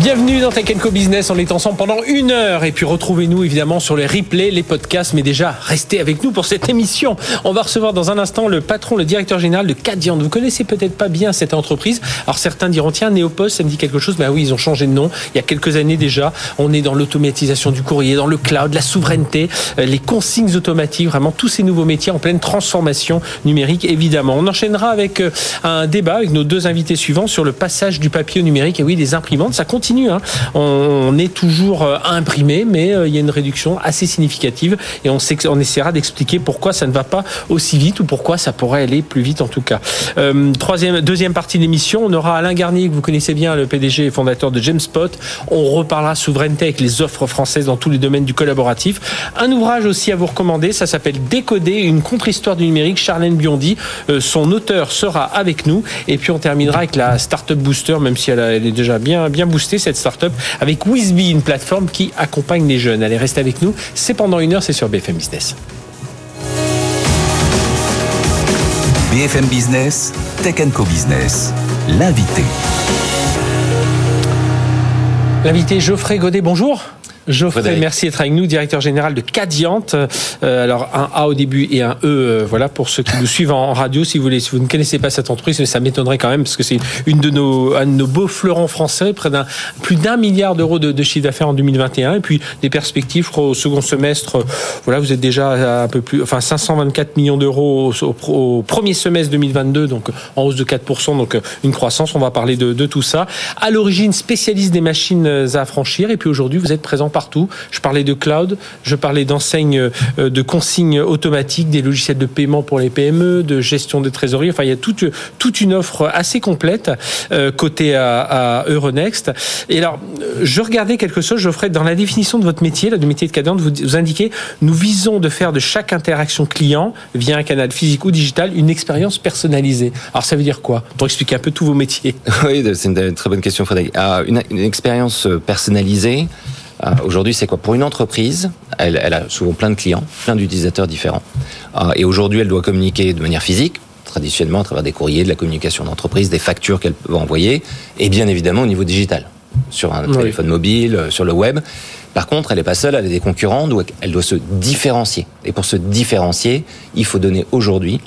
Bienvenue dans Tech Co Business. On est ensemble pendant une heure et puis retrouvez-nous évidemment sur les replays, les podcasts. Mais déjà, restez avec nous pour cette émission. On va recevoir dans un instant le patron, le directeur général de Cadian. Vous connaissez peut-être pas bien cette entreprise. Alors certains diront tiens, Neopost, ça me dit quelque chose. Ben oui, ils ont changé de nom il y a quelques années déjà. On est dans l'automatisation du courrier, dans le cloud, la souveraineté, euh, les consignes automatiques, vraiment tous ces nouveaux métiers en pleine transformation numérique évidemment. On enchaînera avec euh, un débat avec nos deux invités suivants sur le passage du papier au numérique. Et oui, les imprimantes, ça continue Hein. On, est toujours euh, imprimé, mais euh, il y a une réduction assez significative et on, essaiera d'expliquer pourquoi ça ne va pas aussi vite ou pourquoi ça pourrait aller plus vite en tout cas. Euh, deuxième partie de l'émission, on aura Alain Garnier que vous connaissez bien, le PDG et fondateur de Jamespot. On reparlera souveraineté avec les offres françaises dans tous les domaines du collaboratif. Un ouvrage aussi à vous recommander, ça s'appelle Décoder, une contre-histoire du numérique. Charlène Biondi, son auteur sera avec nous. Et puis on terminera avec la Startup Booster, même si elle, est déjà bien boostée cette startup avec Wizby, une plateforme qui accompagne les jeunes. Allez, restez avec nous. C'est pendant une heure, c'est sur BFM Business. BFM Business, Tech Co Business, l'invité. L'invité Geoffrey Godet, bonjour. Geoffrey, merci d'être avec nous, directeur général de Cadiant. Euh, alors un A au début et un E, euh, voilà pour ceux qui nous suivent en, radio, si vous voulez, si vous ne connaissez pas cette entreprise, mais ça m'étonnerait quand même parce que c'est une de nos, un de nos beaux fleurons français, près d'un plus d'un milliard d'euros de, chiffre d'affaires en 2021, et puis des perspectives au second semestre. Voilà, vous êtes déjà à un peu plus, enfin 524 millions d'euros au, premier semestre 2022, donc en hausse de 4%, donc une croissance. On va parler de, de tout ça. À l'origine, spécialiste des machines à franchir, et puis aujourd'hui, vous êtes présent Je parlais de cloud, je parlais d'enseignes euh, de consignes automatiques, des logiciels de paiement pour les PME, de gestion des trésoreries. Enfin, il y a toute, une offre assez complète euh, côté à, Euronext. Et alors, je regardais quelque chose, ferai dans la définition de votre métier, là, du métier de cadence, vous, indiquez, nous visons de faire de chaque interaction client, via un canal physique ou digital, une expérience personnalisée. Alors, ça veut dire quoi? Pour expliquer un peu tous vos métiers. Oui, c'est une très bonne question, Frédéric. Ah, une expérience personnalisée, euh, aujourd'hui, c'est quoi? Pour une entreprise, elle, a souvent plein de clients, plein d'utilisateurs différents. Euh, et aujourd'hui, elle doit communiquer de manière physique, traditionnellement à travers des courriers, de la communication d'entreprise, des factures qu'elle peut envoyer, et bien évidemment au niveau digital, sur un téléphone mobile, euh, sur le web. Par contre, elle n'est pas seule, elle a des concurrents, elle doit se différencier. Et pour se différencier, il faut donner aujourd'hui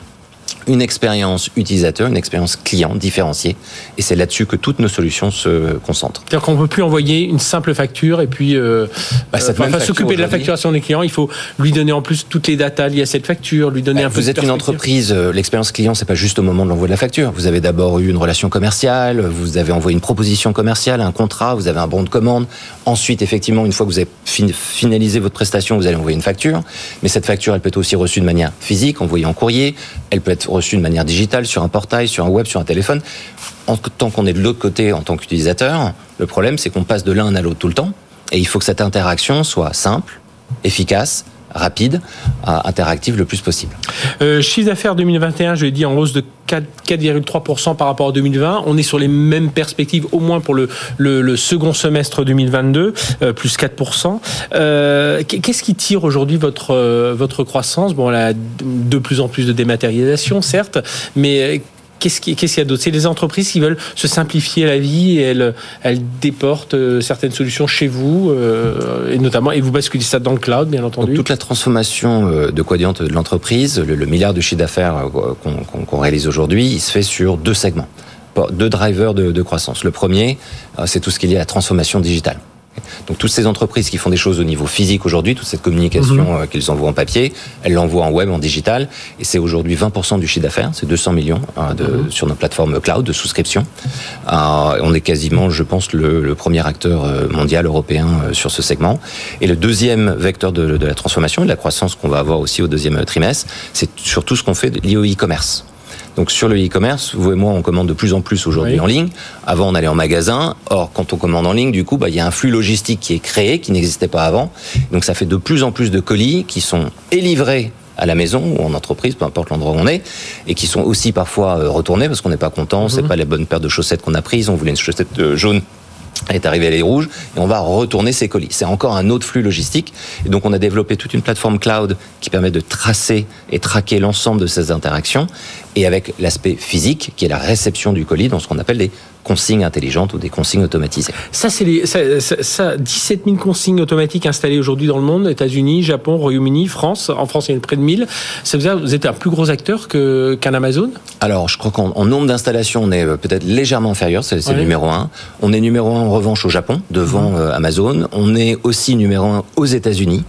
une expérience utilisateur, une expérience client différenciée. Et c'est là-dessus que toutes nos solutions se concentrent. C'est-à-dire qu'on ne peut plus envoyer une simple facture et puis euh, bah, euh s'occuper de la facturation des clients. Il faut lui donner en plus toutes les datas liées à cette facture, lui donner bah, un peu Vous êtes une entreprise, euh, l'expérience client, c'est pas juste au moment de l'envoi de la facture. Vous avez d'abord eu une relation commerciale, vous avez envoyé une proposition commerciale, un contrat, vous avez un bon de commande. Ensuite, effectivement, une fois que vous avez finalisé votre prestation, vous allez envoyer une facture. Mais cette facture, elle peut être aussi reçue de manière physique, envoyée en courrier. Elle peut être reçu de manière digitale sur un portail, sur un web, sur un téléphone. En tant qu'on est de l'autre côté en tant qu'utilisateur, le problème c'est qu'on passe de l'un à l'autre tout le temps. Et il faut que cette interaction soit simple, efficace, rapide, euh, interactive le plus possible. Euh, chiffre d'affaires 2021, je l'ai dit, en hausse de 4,3% par rapport à 2020. On est sur les mêmes perspectives, au moins pour le, second semestre 2022, euh, plus 4%. Euh, Qu'est-ce qui tire aujourd'hui votre, votre croissance? Bon, a de plus en plus de dématérialisation, certes, mais Qu'est-ce qu'il y a d'autre? C'est les entreprises qui veulent se simplifier la vie et elles, elles déportent euh, certaines solutions chez vous, euh, et notamment, et vous basculez ça dans le cloud, bien entendu. toute la transformation euh, de Quadient de l'entreprise, le, milliard de chiffre d'affaires qu'on réalise aujourd'hui, il se fait sur deux segments, deux drivers de, de croissance. Le premier, c'est tout ce qui est lié à la transformation digitale. Donc toutes ces entreprises qui font des choses au niveau physique aujourd'hui, toute cette communication euh, qu'ils envoient en papier, elles l'envoient en web, en digital, et c'est aujourd'hui 20% du chiffre d'affaires, c'est 200 millions euh, de, mhm. sur nos plateformes cloud de souscription. Euh, on est quasiment, je pense, le, premier acteur mondial européen sur ce segment. Et le deuxième vecteur de, de la transformation et de la croissance qu'on va avoir aussi au deuxième trimestre, c'est surtout ce qu'on fait lié au e-commerce. Donc sur le e-commerce, vous et moi, on commande de plus en plus aujourd'hui en ligne. Avant, on allait en magasin. Or, quand on commande en ligne, du coup, bah, il y a un flux logistique qui est créé, qui n'existait pas avant. Donc ça fait de plus en plus de colis qui sont livrés à la maison ou en entreprise, peu importe l'endroit où on est, et qui sont aussi parfois euh, retournés parce qu'on n'est pas content, c'est mhm. pas les bonnes paires de chaussettes qu'on a prises, on voulait une chaussette euh, jaune est arrivé à les rouges et on va retourner ces colis. C'est encore un autre flux logistique. Et donc, on a développé toute une plateforme cloud qui permet de tracer et traquer l'ensemble de ces interactions et avec l'aspect physique qui est la réception du colis dans ce qu'on appelle des consignes intelligentes ou des consignes automatisées. Ça, c'est les ça, ça, 17 000 consignes automatiques installées aujourd'hui dans le monde, États-Unis, Japon, Royaume-Uni, France. En France, il y en a près de 1000. Ça veut dire vous êtes un plus gros acteur que, qu'un Amazon? Alors, je crois qu'en nombre d'installations, on est euh, peut-être légèrement inférieur, c'est, le numéro un. On est numéro un en revanche au Japon, devant mmh. Amazon. On est aussi numéro un aux États-Unis.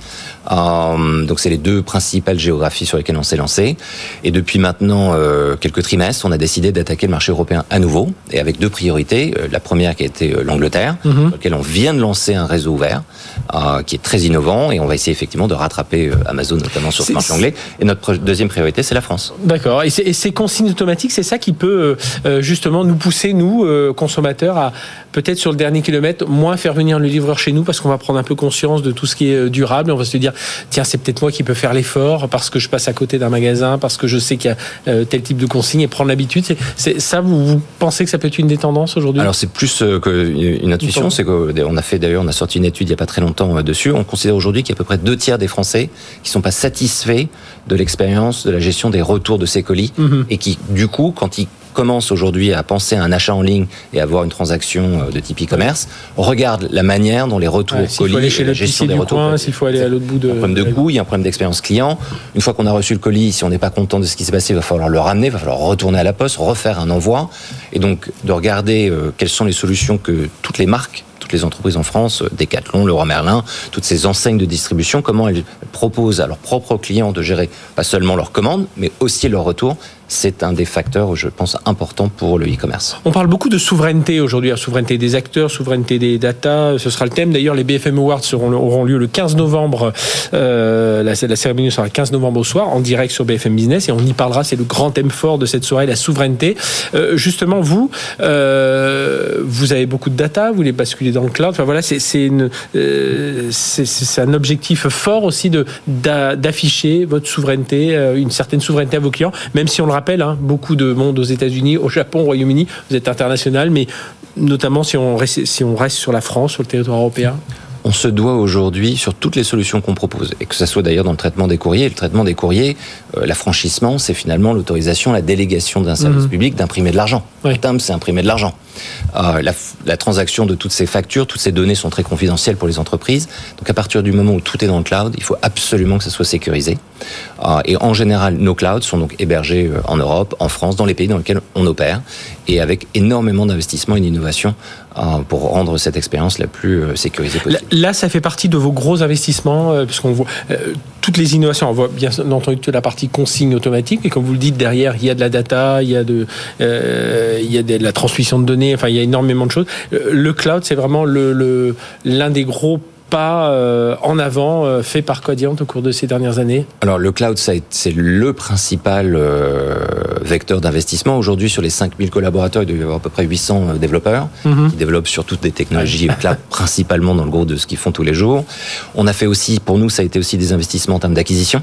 Euh, donc c'est les deux principales géographies sur lesquelles on s'est lancé. Et depuis maintenant euh, quelques trimestres, on a décidé d'attaquer le marché européen à nouveau, et avec deux priorités. Euh, la première qui a été l'Angleterre, mm -hmm. laquelle on vient de lancer un réseau ouvert, qui est très innovant, et on va essayer effectivement de rattraper Amazon notamment sur ce marché anglais. Et notre deuxième priorité, c'est la France. D'accord. Et, et, ces consignes automatiques, c'est ça qui peut justement nous pousser, nous, consommateurs, à peut-être sur le dernier kilomètre, moins faire venir le livreur chez nous, parce qu'on va prendre un peu conscience de tout ce qui est durable. On va se dire, tiens, c'est peut-être moi qui peux faire l'effort parce que je passe à côté d'un magasin, parce que je sais qu'il y a euh, tel type de consigne et prendre l'habitude. C'est ça, vous, pensez que ça peut être une des tendances aujourd'hui? Alors c'est plus euh, qu'une intuition, c'est qu'on a fait d'ailleurs, on a sorti une étude il n'y a pas très longtemps euh, dessus. On considère aujourd'hui qu'il y a à peu près deux tiers des Français qui sont pas satisfaits de l'expérience de la gestion des retours de ces colis mhm. et qui, du coup, quand ils commence aujourd'hui à penser à un achat en ligne et à avoir une transaction euh, de type e-commerce, regarde la manière dont les retours ouais, colis, aller chez la gestion des retours, s'il faut aller à l'autre bout de, un problème de coût, il y a un problème d'expérience client. Une fois qu'on a reçu le colis, si on n'est pas content de ce qui s'est passé, il va falloir le ramener, il va falloir retourner à la poste, refaire un envoi, et donc de regarder euh, quelles sont les solutions que toutes les marques toutes les entreprises en France, euh, Decathlon, Leroy Merlin, toutes ces enseignes de distribution, comment elles proposent à leurs propres clients de gérer pas seulement leurs commandes, mais aussi leurs retours c'est un des facteurs, je pense, importants pour le e-commerce. On parle beaucoup de souveraineté aujourd'hui, souveraineté des acteurs, souveraineté des data. Ce sera le thème. D'ailleurs, les BFM Awards auront lieu le 15 novembre. Euh, la, cérémonie sera le 15 novembre au soir, en direct sur BFM Business, et on y parlera. C'est le grand thème fort de cette soirée, la souveraineté. Euh, justement, vous, euh, vous avez beaucoup de data, vous les basculez dans le cloud. Enfin voilà, c'est euh, un objectif fort aussi d'afficher votre souveraineté, euh, une certaine souveraineté à vos clients, même si on le rappelle, hein, beaucoup de monde aux États-Unis, au Japon, au Royaume-Uni. Vous êtes international, mais notamment si on, reste, si on reste sur la France, sur le territoire européen on se doit aujourd'hui sur toutes les solutions qu'on propose, et que ce soit d'ailleurs dans le traitement des courriers. Le traitement des courriers, euh, l'affranchissement, c'est finalement l'autorisation, la délégation d'un service mhm. public d'imprimer de l'argent. Le timbre, c'est imprimer de l'argent. Euh, la, la, transaction de toutes ces factures, toutes ces données sont très confidentielles pour les entreprises. Donc à partir du moment où tout est dans le cloud, il faut absolument que ça soit sécurisé. Euh, et en général, nos clouds sont donc hébergés en Europe, en France, dans les pays dans lesquels on opère, et avec énormément d'investissements et d'innovation pour rendre cette expérience la plus euh, sécurisée possible. Là, ça fait partie de vos gros investissements, euh, puisqu'on voit toutes les innovations. On voit bien entendu toute la partie consigne automatique, mais comme vous le dites, derrière, il y a de la data, il y a de, il y a de la transmission de données, enfin, il y a énormément de choses. Le cloud, c'est vraiment l'un le, l'un des gros pas euh, en avant euh, fait par Quadient au cours de ces dernières années Alors le cloud, c'est le principal euh, vecteur d'investissement. Aujourd'hui, sur les 5000 collaborateurs, il doit y avoir à peu près 800 développeurs mhm. qui développent sur toutes des technologies cloud, principalement dans le gros de ce qu'ils font tous les jours. On a fait aussi, pour nous, ça a été aussi des investissements en termes d'acquisition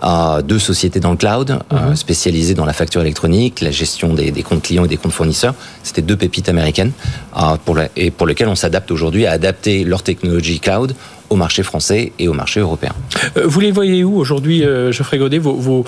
à deux sociétés dans le cloud mhm. spécialisées dans la facture électronique, la gestion des, des, comptes clients et des comptes fournisseurs. C'était deux pépites américaines pour la, et pour lesquelles on s'adapte aujourd'hui à adapter leur technologie cloud au marché français et au marché européen. Euh, vous les voyez où aujourd'hui, euh, Geoffrey Godet, vos, vos,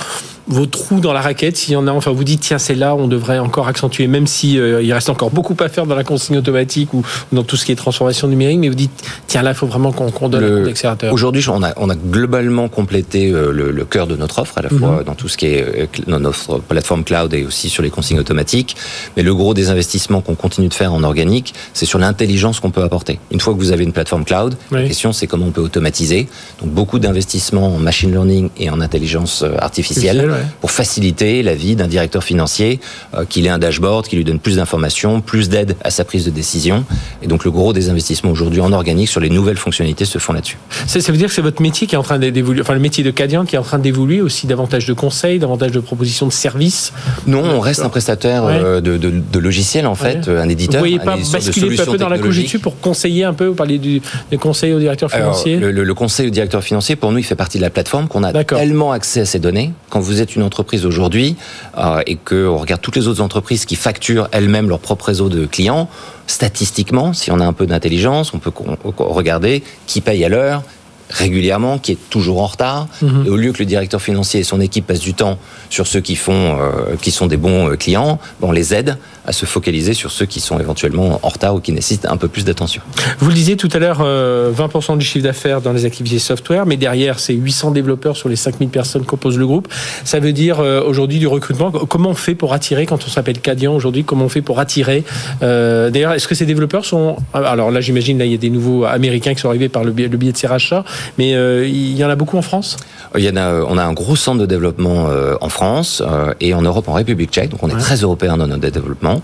vos, trous dans la raquette, s'il y en a, enfin vous dites, tiens, c'est là, on devrait encore accentuer, même si euh, il reste encore beaucoup à faire dans la consigne automatique ou, dans tout ce qui est transformation numérique, mais vous dites, tiens, là, il faut vraiment qu'on donne l'accélérateur. Aujourd'hui, on a, on a globalement complété le, le, cœur de notre offre, à la fois mhm. dans tout ce qui est dans notre plateforme cloud et aussi sur les consignes automatiques, mais le gros des investissements qu'on continue de faire en organique, c'est sur l'intelligence qu'on peut apporter. Une fois que vous avez une plateforme cloud, la question c'est comment on peut automatiser. Donc beaucoup d'investissements en machine learning et en intelligence euh, artificielle pour faciliter la vie d'un directeur financier, euh, qu'il ait un dashboard, qui lui donne plus d'informations, plus d'aide à sa prise de décision. Et donc le gros des investissements aujourd'hui en organique sur les nouvelles fonctionnalités se font là-dessus. Ça, veut dire que c'est votre métier qui est en train d'évoluer, enfin le métier de Cadian qui est en train d'évoluer aussi davantage de conseils, davantage de propositions de services? Non, on reste un prestataire euh, de, de, logiciels en fait, un éditeur. Vous voyez pas basculer un peu dans la dessus pour conseiller un peu, vous parler du, des conseils aux directeurs le, conseil au directeur financier, pour nous, il fait partie de la plateforme qu'on a tellement accès à ces données. Quand vous êtes une entreprise aujourd'hui euh, et qu'on regarde toutes les autres entreprises qui facturent elles-mêmes leur propre réseau de clients, statistiquement, si on a un peu d'intelligence, on peut regarder qui paye à l'heure, régulièrement, qui est toujours en retard. Mhm. Et au lieu que le directeur financier et son équipe passent du temps sur ceux qui font, euh, qui sont des bons euh, clients, on les aide à se focaliser sur ceux qui sont éventuellement en retard ou qui nécessitent un peu plus d'attention. Vous le disiez tout à l'heure, 20% euh, du chiffre d'affaires dans les activités software, mais derrière, c'est 800 développeurs sur les 5000 personnes qui composent le groupe. Ça veut dire aujourd'hui du recrutement. Comment on fait pour attirer, quand on s'appelle Cadian aujourd'hui, comment on fait pour attirer D'ailleurs, est-ce que ces développeurs sont... Alors là, j'imagine, là, il y a des nouveaux Américains qui sont arrivés par le biais, le biais de ces rachats. Mais euh, il y en a beaucoup en France? Il y en a, on a un gros centre de développement euh, en France euh, et en Europe, en République tchèque. Donc on est très européen dans notre développement.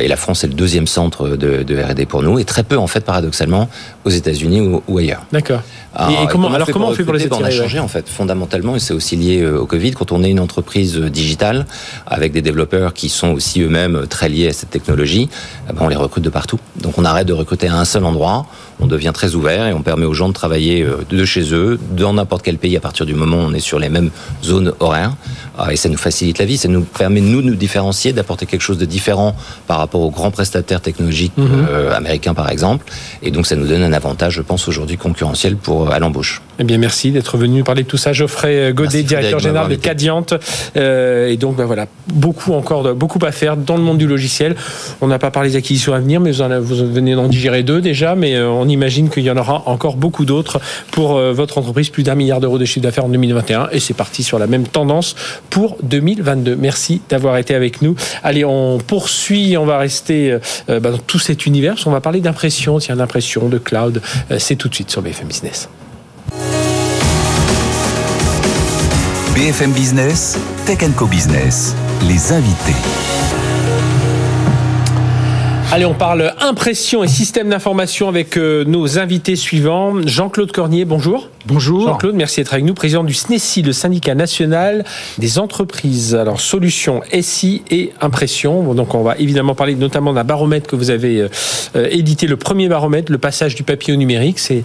Et la France est le deuxième centre de, de R&D pour nous et très peu en fait paradoxalement aux États-unis ou, ailleurs. D'accord. et, comment, alors comment on fait pour les attirer On a changé en fait fondamentalement et c'est aussi lié au Covid. Quand on est une entreprise digitale avec des développeurs qui sont aussi eux-mêmes très liés à cette technologie, eh ben, on les recrute de partout. Donc on arrête de recruter à un seul endroit on devient très ouvert et on permet aux gens de travailler euh, de chez eux, dans n'importe quel pays à partir du moment où on est sur les mêmes zones horaires. Ah, et ça nous facilite la vie, ça nous permet nous de nous différencier, d'apporter quelque chose de différent par rapport aux grands prestataires technologiques mhm. euh, américains par exemple. Et donc ça nous donne un avantage, je pense, aujourd'hui concurrentiel pour à l'embauche. Eh bien merci d'être venu parler de tout ça. Geoffrey Godet, directeur général de Cadiante. Euh, et donc ben voilà, beaucoup encore, beaucoup à faire dans le monde du logiciel. On n'a pas parlé des acquisitions à venir, mais vous, venez d'en digérer deux déjà, mais on imagine qu'il y en aura encore beaucoup d'autres pour euh, votre entreprise, plus d'un milliard d'euros de chiffre d'affaires en 2021. Et c'est parti sur la même tendance pour 2022. Merci d'avoir été avec nous. Allez, on poursuit, on va rester euh, bah, dans tout cet univers. On va parler d'impression, tiens, d'impression, de cloud. Euh, c'est tout de suite sur BFM Business. BFM Business, Tech Co Business, les invités. Allez, on parle impression et système d'information avec euh, nos invités suivants. Jean-Claude Cornier, bonjour. Bonjour. Jean-Claude, merci d'être avec nous, président du SNESI, le syndicat national des entreprises. Alors, solutions SI et impression. donc, on va évidemment parler notamment d'un baromètre que vous avez euh, euh, édité, le premier baromètre, le passage du papier au numérique. C'est,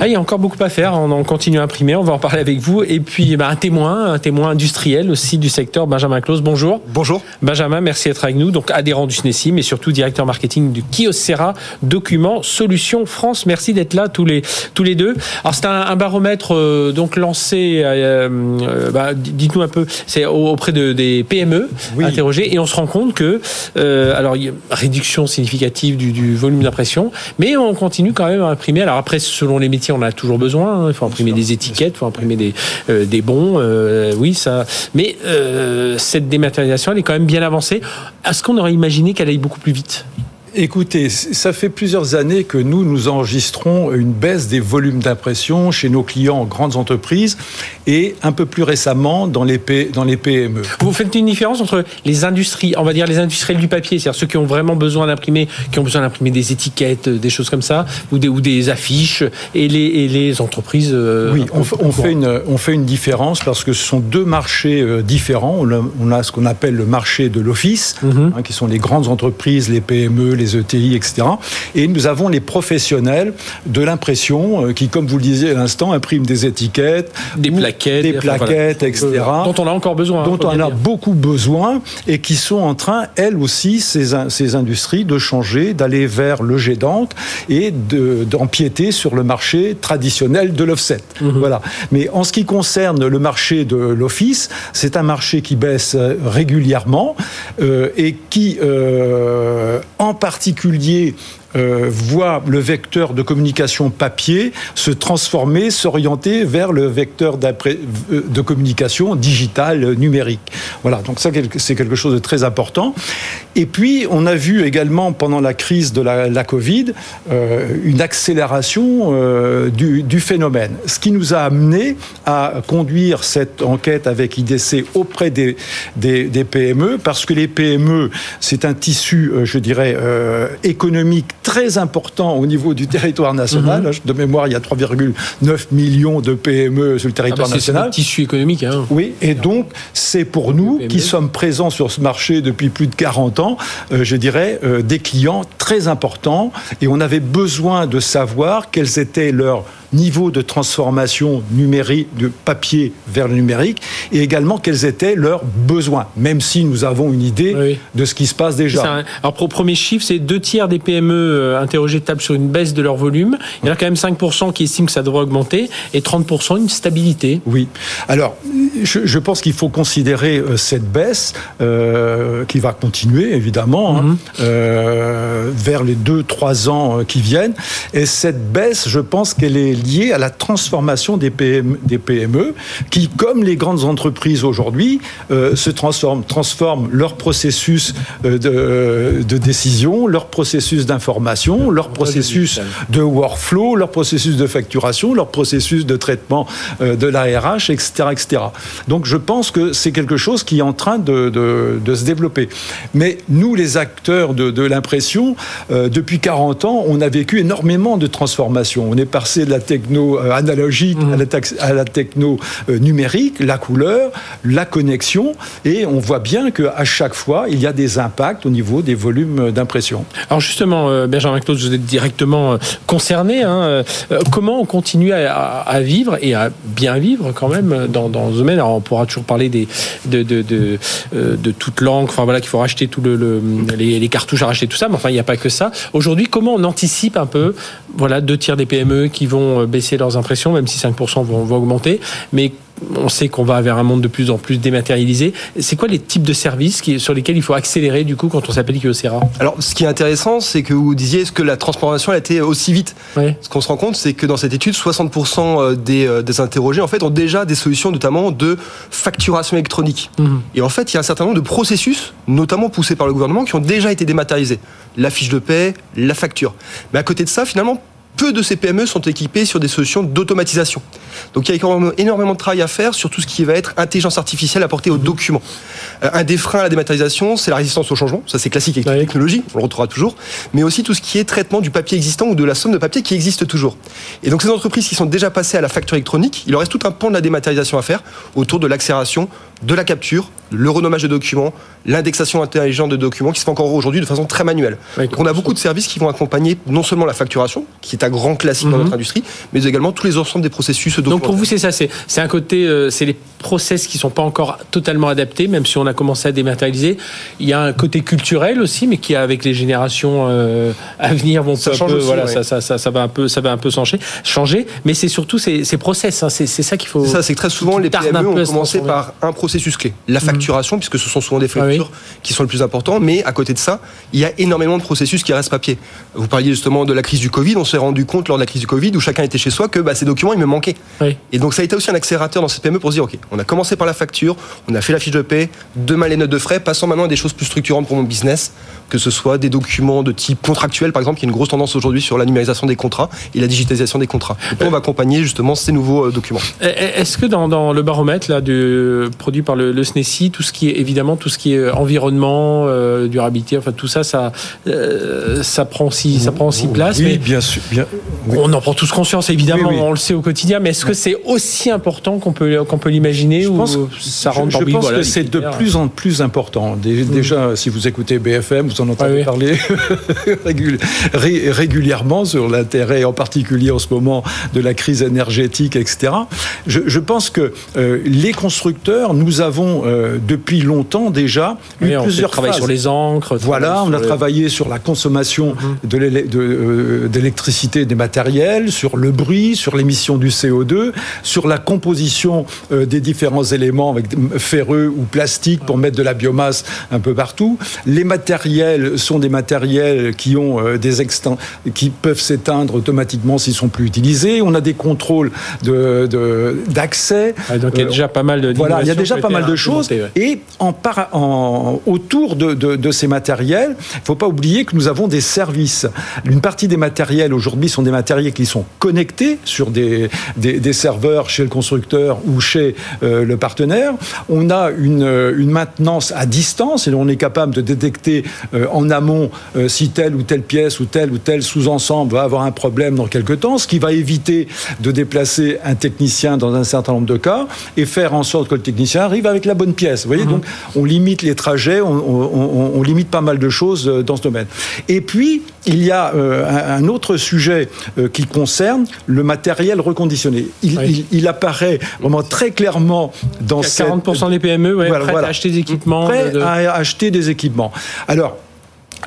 ah, il y a encore beaucoup à faire. On continue à imprimer. On va en parler avec vous. Et puis, bah, un témoin, un témoin industriel aussi du secteur, Benjamin Claus. Bonjour. Bonjour. Benjamin, merci d'être avec nous. Donc, adhérent du SNESI, mais surtout directeur marketing du Kiosera Documents Solutions France. Merci d'être là tous les, tous les deux. Alors, c'est un, un baromètre euh, donc lancé, euh, euh, bah, dites-nous un peu, c'est auprès de, des PME interrogés, et on se rend compte que, alors il y a réduction significative du, volume d'impression, mais on continue quand même à imprimer. Alors après, selon les métiers, on a toujours besoin. Hein. il faut imprimer des étiquettes, il faut imprimer des, des bons, oui ça. Mais cette dématérialisation, elle est quand même bien avancée. Est-ce qu'on aurait imaginé qu'elle aille beaucoup plus vite? Écoutez, ça fait plusieurs années que nous, nous enregistrons une baisse des volumes d'impression chez nos clients en grandes entreprises et un peu plus récemment dans les, dans les PME. Vous faites une différence entre les industries, on va dire les industriels du papier, c'est-à-dire ceux qui ont vraiment besoin d'imprimer, qui ont besoin d'imprimer des étiquettes, des choses comme ça, ou des, ou des affiches, et les, et les entreprises. Euh, oui, on, fait une, on fait une différence parce que ce sont deux marchés euh, différents. On a, ce qu'on appelle le marché de l'office, mhm. hein, qui sont les grandes entreprises, les PME, les ETI, etc. Et nous avons les professionnels de l'impression euh, qui, comme vous le disiez à l'instant, impriment des étiquettes, des plaquettes, des plaquettes, etc. Euh, dont on a encore besoin. Hein, dont on a beaucoup besoin et qui sont en train, elles aussi, ces, ces industries, de changer, d'aller vers le jet d'encre et d'empiéter sur le marché traditionnel de l'offset. Mhm. Voilà. Mais en ce qui concerne le marché de l'office, c'est un marché qui baisse euh, régulièrement et qui, en partie particulier euh, voit le vecteur de communication papier se transformer, s'orienter vers le vecteur euh, de communication digital numérique. Voilà, donc ça c'est quelque chose de très important. Et puis on a vu également pendant la crise de la, Covid euh, une accélération du, phénomène, ce qui nous a amené à conduire cette enquête avec IDC auprès des PME, parce que les PME c'est un tissu, je dirais, économique très important au niveau du territoire national. Mhm. De mémoire, il y a 3,9 millions de PME sur le territoire ah bah national. C'est tissu économique. Hein. Oui, et donc c'est pour nous qui sommes présents sur ce marché depuis plus de 40 ans, euh, je dirais, euh, des clients très importants. Et on avait besoin de savoir quels étaient leurs niveau de transformation numérique, de papier vers le numérique, et également quels étaient leurs besoins, même si nous avons une idée de ce qui se passe déjà. alors, pour premier chiffre, c'est deux tiers des PME euh, interrogées tablent sur une baisse de leur volume. Il y en a quand même 5% qui estiment que ça devrait augmenter, et 30% une stabilité. Oui. Alors, je, pense qu'il faut considérer euh, cette baisse, euh, qui va continuer, évidemment, hein, mhm. vers les 2-3 ans qui viennent. Et cette baisse, je pense qu'elle est liée à la transformation des PME, des PME qui, comme les grandes entreprises aujourd'hui, euh, se transforment, transforment leur processus euh, de, euh, de, décision, leur processus d'information, leur processus de workflow, leur processus de facturation, leur processus de traitement de l'ARH, etc., etc. Donc je pense que c'est quelque chose qui est en train de, de, de se développer. Mais nous, les acteurs de, de l'impression, depuis 40 ans, on a vécu énormément de transformations. On est passé de la techno analogique à, la, à la techno numérique, la couleur, la connexion, et on voit bien qu'à chaque fois, il y a des impacts au niveau des volumes d'impression. Alors justement, euh, Benjamin Claude, vous êtes directement euh, concerné. Hein, euh, comment on continue à, vivre et à bien vivre quand même dans, dans ce domaine? Alors on pourra toujours parler des, de, de, de, de toute l'encre, enfin voilà, qu'il faut racheter tout le, les, cartouches à racheter tout ça, mais enfin il n'y a pas que ça. Aujourd'hui, comment on anticipe un peu, voilà, deux tiers des PME qui vont baisser leurs impressions, même si 5% vont, vont augmenter, on sait qu'on va vers un monde de plus en plus dématérialisé. C'est quoi les types de services sur lesquels il faut accélérer du coup quand on s'appelle Kyocera Alors, ce qui est intéressant, c'est que vous disiez est-ce que la transformation a été aussi vite? Ce qu'on se rend compte, c'est que dans cette étude, 60% euh, euh, des, interrogés en fait ont déjà des solutions, notamment de facturation électronique. Mhm. Et en fait, il y a un certain nombre de processus, notamment poussés par le gouvernement, qui ont déjà été dématérialisés. La fiche de paie, la facture. Mais à côté de ça, finalement, peu de ces PME sont équipées sur des solutions d'automatisation. Donc il y a énormément de travail à faire sur tout ce qui va être intelligence artificielle apportée aux documents. Euh, un des freins à la dématérialisation, c'est la résistance au changement. Ça, c'est classique avec la technologie, on le retrouvera toujours. Mais aussi tout ce qui est traitement du papier existant ou de la somme de papier qui existe toujours. Et donc ces entreprises qui sont déjà passées à la facture électronique, il leur reste tout un pan de la dématérialisation à faire autour de l'accélération de la capture, le renommage de documents, l'indexation intelligente de documents qui se fait encore aujourd'hui de façon très manuelle. Donc on a beaucoup de services qui vont accompagner non seulement la facturation, qui est un grand classique dans mhm. notre industrie, mais également tous les ensembles des processus Donc pour vous, c'est ça, c'est un côté, euh, c'est les process qui sont pas encore totalement adaptés, même si on a commencé à dématérialiser. Il y a un côté culturel aussi, mais qui avec les générations euh, à venir vont ça peu, voilà, ça, ça, ça, ça, va un peu, ça va un peu changer. changer mais c'est surtout ces, ces process, hein, c'est ça qu'il faut. Ça, c'est que très souvent les PME ont commencé par un processus clé, la mhm. Puisque ce sont souvent des factures qui sont le plus important. Mais à côté de ça, il y a énormément de processus qui restent papier. Vous parliez justement de la crise du Covid. On s'est rendu compte lors de la crise du Covid où chacun était chez soi que bah, ces documents, ils me manquaient. Et donc ça a été aussi un accélérateur dans cette PME pour se dire, OK, on a commencé par la facture, on a fait la fiche de paie, demain les notes de frais, passons maintenant à des choses plus structurantes pour mon business, que ce soit des documents de type contractuel, par exemple, qui est une grosse tendance aujourd'hui sur la numérisation des contrats et la digitalisation des contrats. on va accompagner justement ces nouveaux euh, documents. Est-ce que dans, le baromètre là, de, produit par le, le, SNESI, tout ce qui est évidemment tout ce qui est environnement, euh, durabilité, enfin tout ça, ça, euh, ça prend aussi, ça prend place. Oui, bien sûr. Bien, On en prend tous conscience, évidemment, on le sait au quotidien, mais est-ce que c'est aussi important qu'on peut, qu'on peut l'imaginer ou ça rentre Je, je pense que c'est de plus en plus important. Déjà, si vous écoutez BFM, vous en entendez parler régulièrement sur l'intérêt, en particulier en ce moment, de la crise énergétique, etc. Je, pense que euh, les constructeurs, nous avons euh, depuis longtemps déjà eu plusieurs travaillé sur les encres. Voilà, on a travaillé sur la consommation mhm. euh, d'électricité des matériels, sur le bruit, sur l'émission du CO2, sur la composition des différents éléments avec ferreux ou plastique pour mettre de la biomasse un peu partout. Les matériels sont des matériels qui ont euh, des qui peuvent s'éteindre automatiquement s'ils sont plus utilisés. On a des contrôles de d'accès. Ah, donc il y a déjà pas mal de voilà, il y a déjà pas mal de choses. Et autour de, ces matériels, il ne faut pas oublier que nous avons des services. Une partie des matériels aujourd'hui sont des matériels qui sont connectés sur des, serveurs chez le constructeur ou chez euh, le partenaire. On a une, une maintenance à distance et on est capable de détecter euh, en amont euh, si telle ou telle pièce ou tel ou tel sous-ensemble va avoir un problème dans quelques temps, ce qui va éviter de déplacer un technicien dans un certain nombre de cas et faire en sorte que le technicien arrive avec la bonne pièce. GPS. Vous voyez, donc on limite les trajets, on, limite pas mal de choses dans ce domaine. Et puis, il y a un autre sujet qui concerne le matériel reconditionné. Il, apparaît vraiment très clairement dans 40% des PME ouais, prêts à acheter des équipements. Prêts à acheter des équipements. Alors,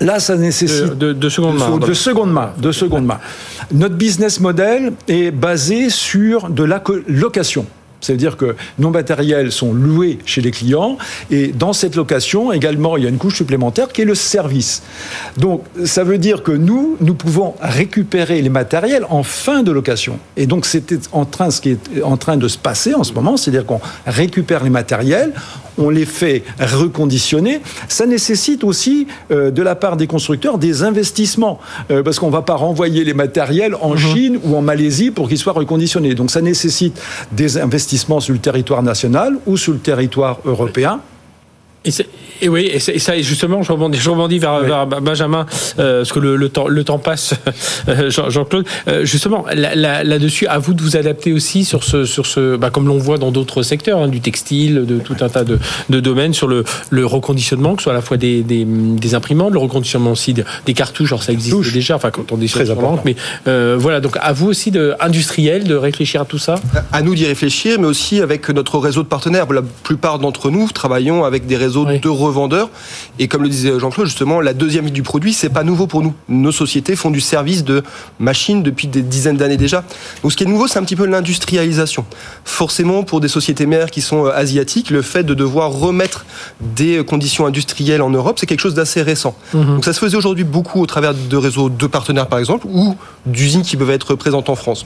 Là, ça nécessite de, de, seconde main. De, seconde main, de seconde main. Notre business model est basé sur de la location. C'est-à-dire que nos matériels sont loués chez les clients et dans cette location également, il y a une couche supplémentaire qui est le service. Donc ça veut dire que nous, nous pouvons récupérer les matériels en fin de location. Et donc c'était en train, ce qui est en train de se passer en ce moment, c'est-à-dire qu'on récupère les matériels, on les fait reconditionner. Ça nécessite aussi euh, de la part des constructeurs des investissements euh, parce qu'on ne va pas renvoyer les matériels en mhm. Chine ou en Malaisie pour qu'ils soient reconditionnés. Donc ça nécessite des investissements sur le territoire national ou sur le territoire européen. Et, oui, et, ça, justement, je rebondis, je rebondis vers, Benjamin, euh, parce que le, temps, le temps passe, euh, Jean-Claude. Euh, justement, là-dessus, à vous de vous adapter aussi sur ce, sur ce bah, comme l'on voit dans d'autres secteurs, hein, du textile, de tout un tas de, domaines, sur le, le, reconditionnement, que ce soit à la fois des, des, imprimantes, le reconditionnement aussi des, cartouches, genre ça existe déjà, enfin quand on est sur mais voilà, donc à vous aussi, de, industriel, de réfléchir à tout ça? À nous d'y réfléchir, mais aussi avec notre réseau de partenaires. La plupart d'entre nous travaillons avec des réseaux de revendeurs. Et comme le disait Jean-Claude, justement, la deuxième vie du produit, c'est pas nouveau pour nous. Nos sociétés font du service de machines depuis des dizaines d'années déjà. Donc ce qui est nouveau, c'est un petit peu l'industrialisation. Forcément, pour des sociétés mères qui sont euh, asiatiques, le fait de devoir remettre des conditions industrielles en Europe, c'est quelque chose d'assez récent. Mhm. Donc ça se faisait aujourd'hui beaucoup au travers de réseaux de partenaires, par exemple, ou d'usines qui peuvent être présentes en France.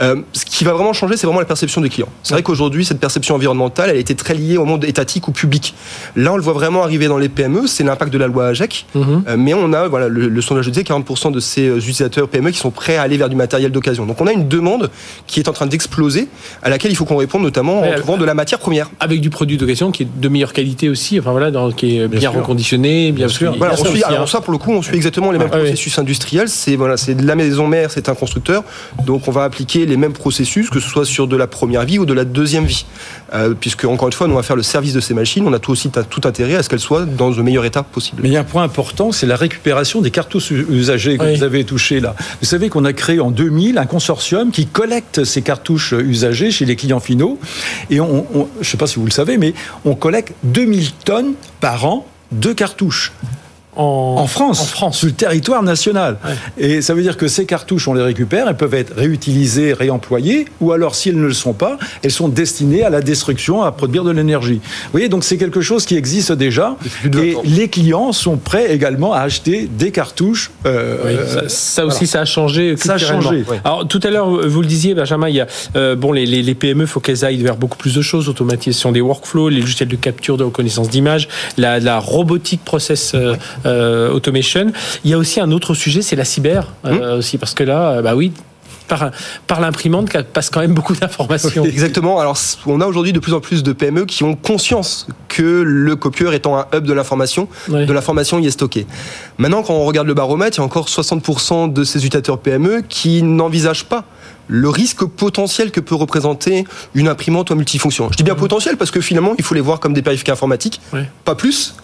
Euh, ce qui va vraiment changer, c'est vraiment la perception des clients. C'est vrai qu'aujourd'hui, cette perception environnementale, elle été très liée au monde étatique ou public. Là, on le voit vraiment arriver dans les PME, c'est l'impact de la loi AGEC. Mhm. Euh, mais on a, voilà, le, sondage disait 40% de ces euh, utilisateurs PME qui sont prêts à aller vers du matériel d'occasion. Donc on a une demande qui est en train d'exploser, à laquelle il faut qu'on réponde notamment en trouvant de la matière première. Avec du produit d'occasion qui est de meilleure qualité aussi, enfin voilà, qui est bien, reconditionné, bien, sûr. Voilà, on suit, alors hein. ça, pour le coup, on suit exactement les mêmes processus industriels. C'est voilà, c'est de la maison mère, c'est un constructeur, donc on va appliquer les mêmes processus, que ce soit sur de la première vie ou de la deuxième vie, euh, puisque encore une fois, nous on va faire le service de ces machines. On a tout aussi tout intérêt à ce qu'elles soient dans le meilleur état possible. Mais il y a un point important, c'est la récupération des cartouches usagées que vous avez touchées là. Vous savez qu'on a créé en 2000 un consortium qui collecte ces cartouches usagées chez les clients finaux. Et on, je ne sais pas si vous le savez, mais on collecte 2000 tonnes par an de cartouches en, France, en France, sur le territoire national. Et ça veut dire que ces cartouches, on les récupère, elles peuvent être réutilisées, réemployées, ou alors si elles ne le sont pas, elles sont destinées à la destruction, à produire de l'énergie. Vous voyez, donc c'est quelque chose qui existe déjà. Et les clients sont prêts également à acheter des cartouches. Euh, ça, aussi, ça a changé. Ça a changé. Alors tout à l'heure, vous le disiez, Benjamin, il y a euh, bon les, les, PME, il faut qu'elles aillent vers beaucoup plus de choses, automatisation des workflows, les logiciels de capture de reconnaissance d'image, la, la, robotique process. Euh, euh, automation. Il y a aussi un autre sujet, c'est la cyber euh, hmm. aussi, parce que là, euh, bah oui, par, par l'imprimante passe quand même beaucoup d'informations. Exactement. Alors, on a aujourd'hui de plus en plus de PME qui ont conscience que le copieur étant un hub de l'information, de l'information y est stockée. Maintenant, quand on regarde le baromètre, il y a encore 60% de ces utilisateurs PME qui n'envisagent pas le risque potentiel que peut représenter une imprimante ou un multifonction. Je dis bien mmh. potentiel parce que finalement, il faut les voir comme des périphériques informatiques, pas plus,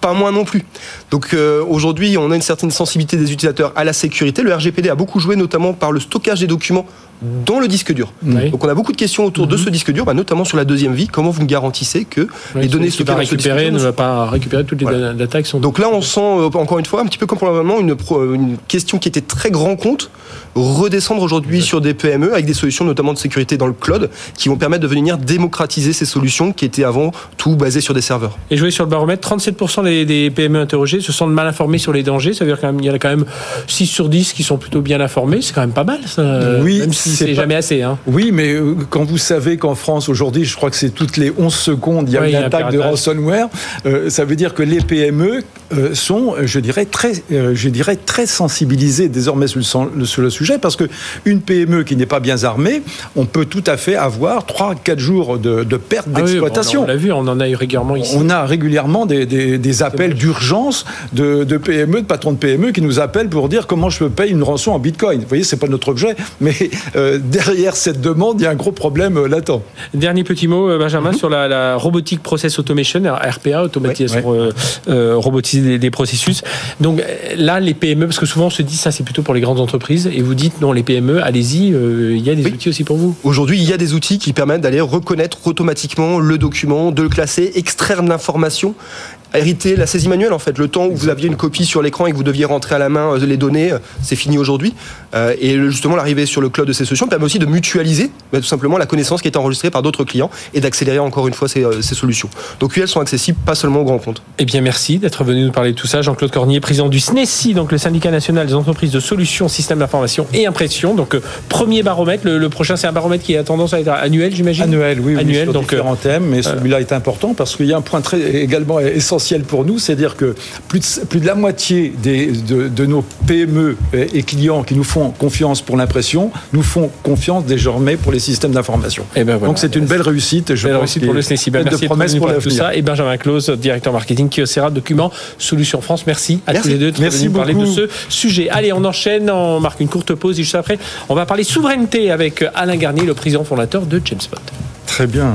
pas moins non plus. Donc euh, aujourd'hui, on a une certaine sensibilité des utilisateurs à la sécurité. Le RGPD a beaucoup joué, notamment par le stockage des documents dans le disque dur. Donc on a beaucoup de questions autour de mhm. ce disque dur, bah, notamment sur la deuxième vie. Comment vous me garantissez que les données stockées dans ce disque dur ne va pas récupérer toutes les voilà. data qui sont. Donc là, on sent euh, encore une fois un petit peu comme probablement une, une question qui était très grand compte redescendre aujourd'hui sur des PME avec des solutions notamment de sécurité dans le cloud qui vont permettre de venir démocratiser ces solutions qui étaient avant tout basées sur des serveurs. Et je sur le baromètre, 37% des, PME interrogées se sentent mal informées sur les dangers. Ça veut dire qu'il y en a quand même 6 sur 10 qui sont plutôt bien informés. C'est quand même pas mal, ça. Oui, même si c'est jamais assez. Hein. Oui, mais euh, quand vous savez qu'en France aujourd'hui, je crois que c'est toutes les 11 secondes, il y a une attaque de ransomware, euh, ça veut dire que les PME euh, sont, je dirais, très, je dirais, très sensibilisées désormais sur le, sur le sujet parce que une PME qui n'est pas bien armée, on peut tout à fait avoir 3-4 jours de, perte ah d'exploitation. on l'a vu, on en a eu régulièrement ici. On a régulièrement des, appels d'urgence de, PME, de patrons de PME qui nous appellent pour dire comment je peux payer une rançon en bitcoin. Vous voyez, c'est pas notre objet, mais derrière cette demande, il y a un gros problème latent. Dernier petit mot, Benjamin, mhm. sur la, robotique process automation, RPA, automatisation, robotiser des, processus. Donc là, les PME, parce que souvent on se dit ça, c'est plutôt pour les grandes entreprises, et vous dites non, les PME, allez-y, il y a des outils aussi pour vous. Aujourd'hui, il y a des outils qui permettent d'aller reconnaître automatiquement le document, de le classer, extraire de l'information hériter la saisie manuelle en fait. Le temps où vous aviez une copie sur l'écran et que vous deviez rentrer à la main euh, les données, euh, c'est fini aujourd'hui. Euh, et justement, l'arrivée sur le cloud de ces solutions permet aussi de mutualiser tout simplement la connaissance qui est enregistrée par d'autres clients et d'accélérer encore une fois ces, solutions. Donc elles sont accessibles pas seulement aux grands comptes. Eh bien merci d'être venu nous parler de tout ça. Jean-Claude Cornier, président du SNESI, donc le syndicat national des entreprises de solutions, systèmes d'information et impression. Donc premier baromètre, le, prochain c'est un baromètre qui a tendance à être annuel, j'imagine? Annuel, oui, annuel. Oui, donc différents thèmes, mais celui-là est important parce qu'il y a un point très également essentiel pour nous, c'est-à-dire que plus de, plus de la moitié des, de, nos PME et clients qui nous font confiance pour l'impression nous font confiance désormais pour les systèmes d'information. Eh ben Donc c'est une belle réussite. Je belle réussite pour le SNESI. Ben, merci de promesses pour, tout ça. Et Benjamin Claus, directeur marketing Kyocera Document Solutions France. Merci à tous les deux de merci parler de ce sujet. Allez, on enchaîne, on marque une courte pause et juste après, on va parler souveraineté avec Alain Garnier, le président fondateur de Jamespot. Très bien.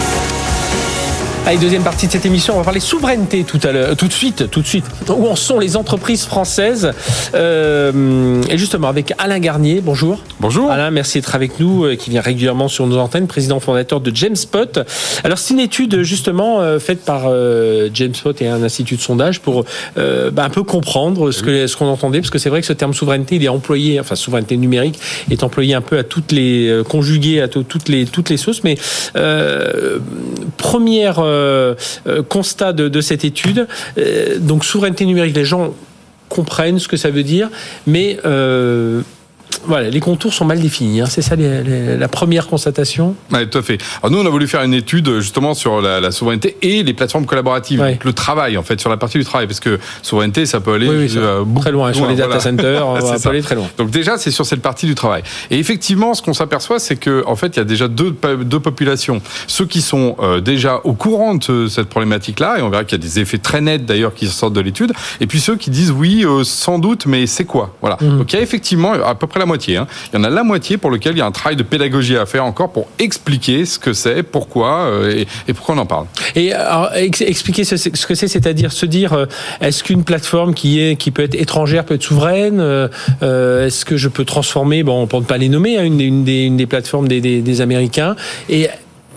Allez, deuxième partie de cette émission, on va parler souveraineté tout à l'heure, tout de suite, tout de suite. Où en sont les entreprises françaises euh, Et justement, avec Alain Garnier, bonjour. Bonjour. Alain, merci d'être avec nous, euh, qui vient régulièrement sur nos antennes, président fondateur de Jamespot. Alors, c'est une étude justement euh, faite par Jamespot et un institut de sondage pour bah, un peu comprendre ce que ce qu'on entendait, parce que c'est vrai que ce terme souveraineté, il est employé, enfin souveraineté numérique, est employé un peu à toutes les conjugué à toutes les toutes les sauces, mais première euh, euh, constat de, cette étude. Euh, donc souveraineté numérique, les gens comprennent ce que ça veut dire, mais voilà, les contours sont mal définis. Hein. C'est ça la première constatation. Oui, tout à fait. Alors nous, on a voulu faire une étude justement sur la, souveraineté et les plateformes collaboratives, donc le travail en fait, sur la partie du travail, parce que souveraineté, ça peut aller euh, très loin. Sur les data centers, on va aller très loin. Donc déjà, c'est sur cette partie du travail. Et effectivement, ce qu'on s'aperçoit, c'est que en fait, il y a déjà deux, deux populations. Ceux qui sont euh, déjà au courant de cette problématique-là, et on verra qu'il y a des effets très nets d'ailleurs qui sortent de l'étude, et puis ceux qui disent oui, euh, sans doute, mais c'est quoi? Voilà. Mmh. Donc il y a effectivement à peu près la moitié. Hein. Il y en a la moitié pour lequel il y a un travail de pédagogie à faire encore pour expliquer ce que c'est, pourquoi euh, et, pourquoi on en parle. Et expliquer ce, que c'est, c'est-à-dire se dire euh, est-ce qu'une plateforme qui est qui peut être étrangère peut être souveraine euh, Est-ce que je peux transformer, bon, pour ne pas les nommer, hein, une, des, plateformes des, des, des Américains et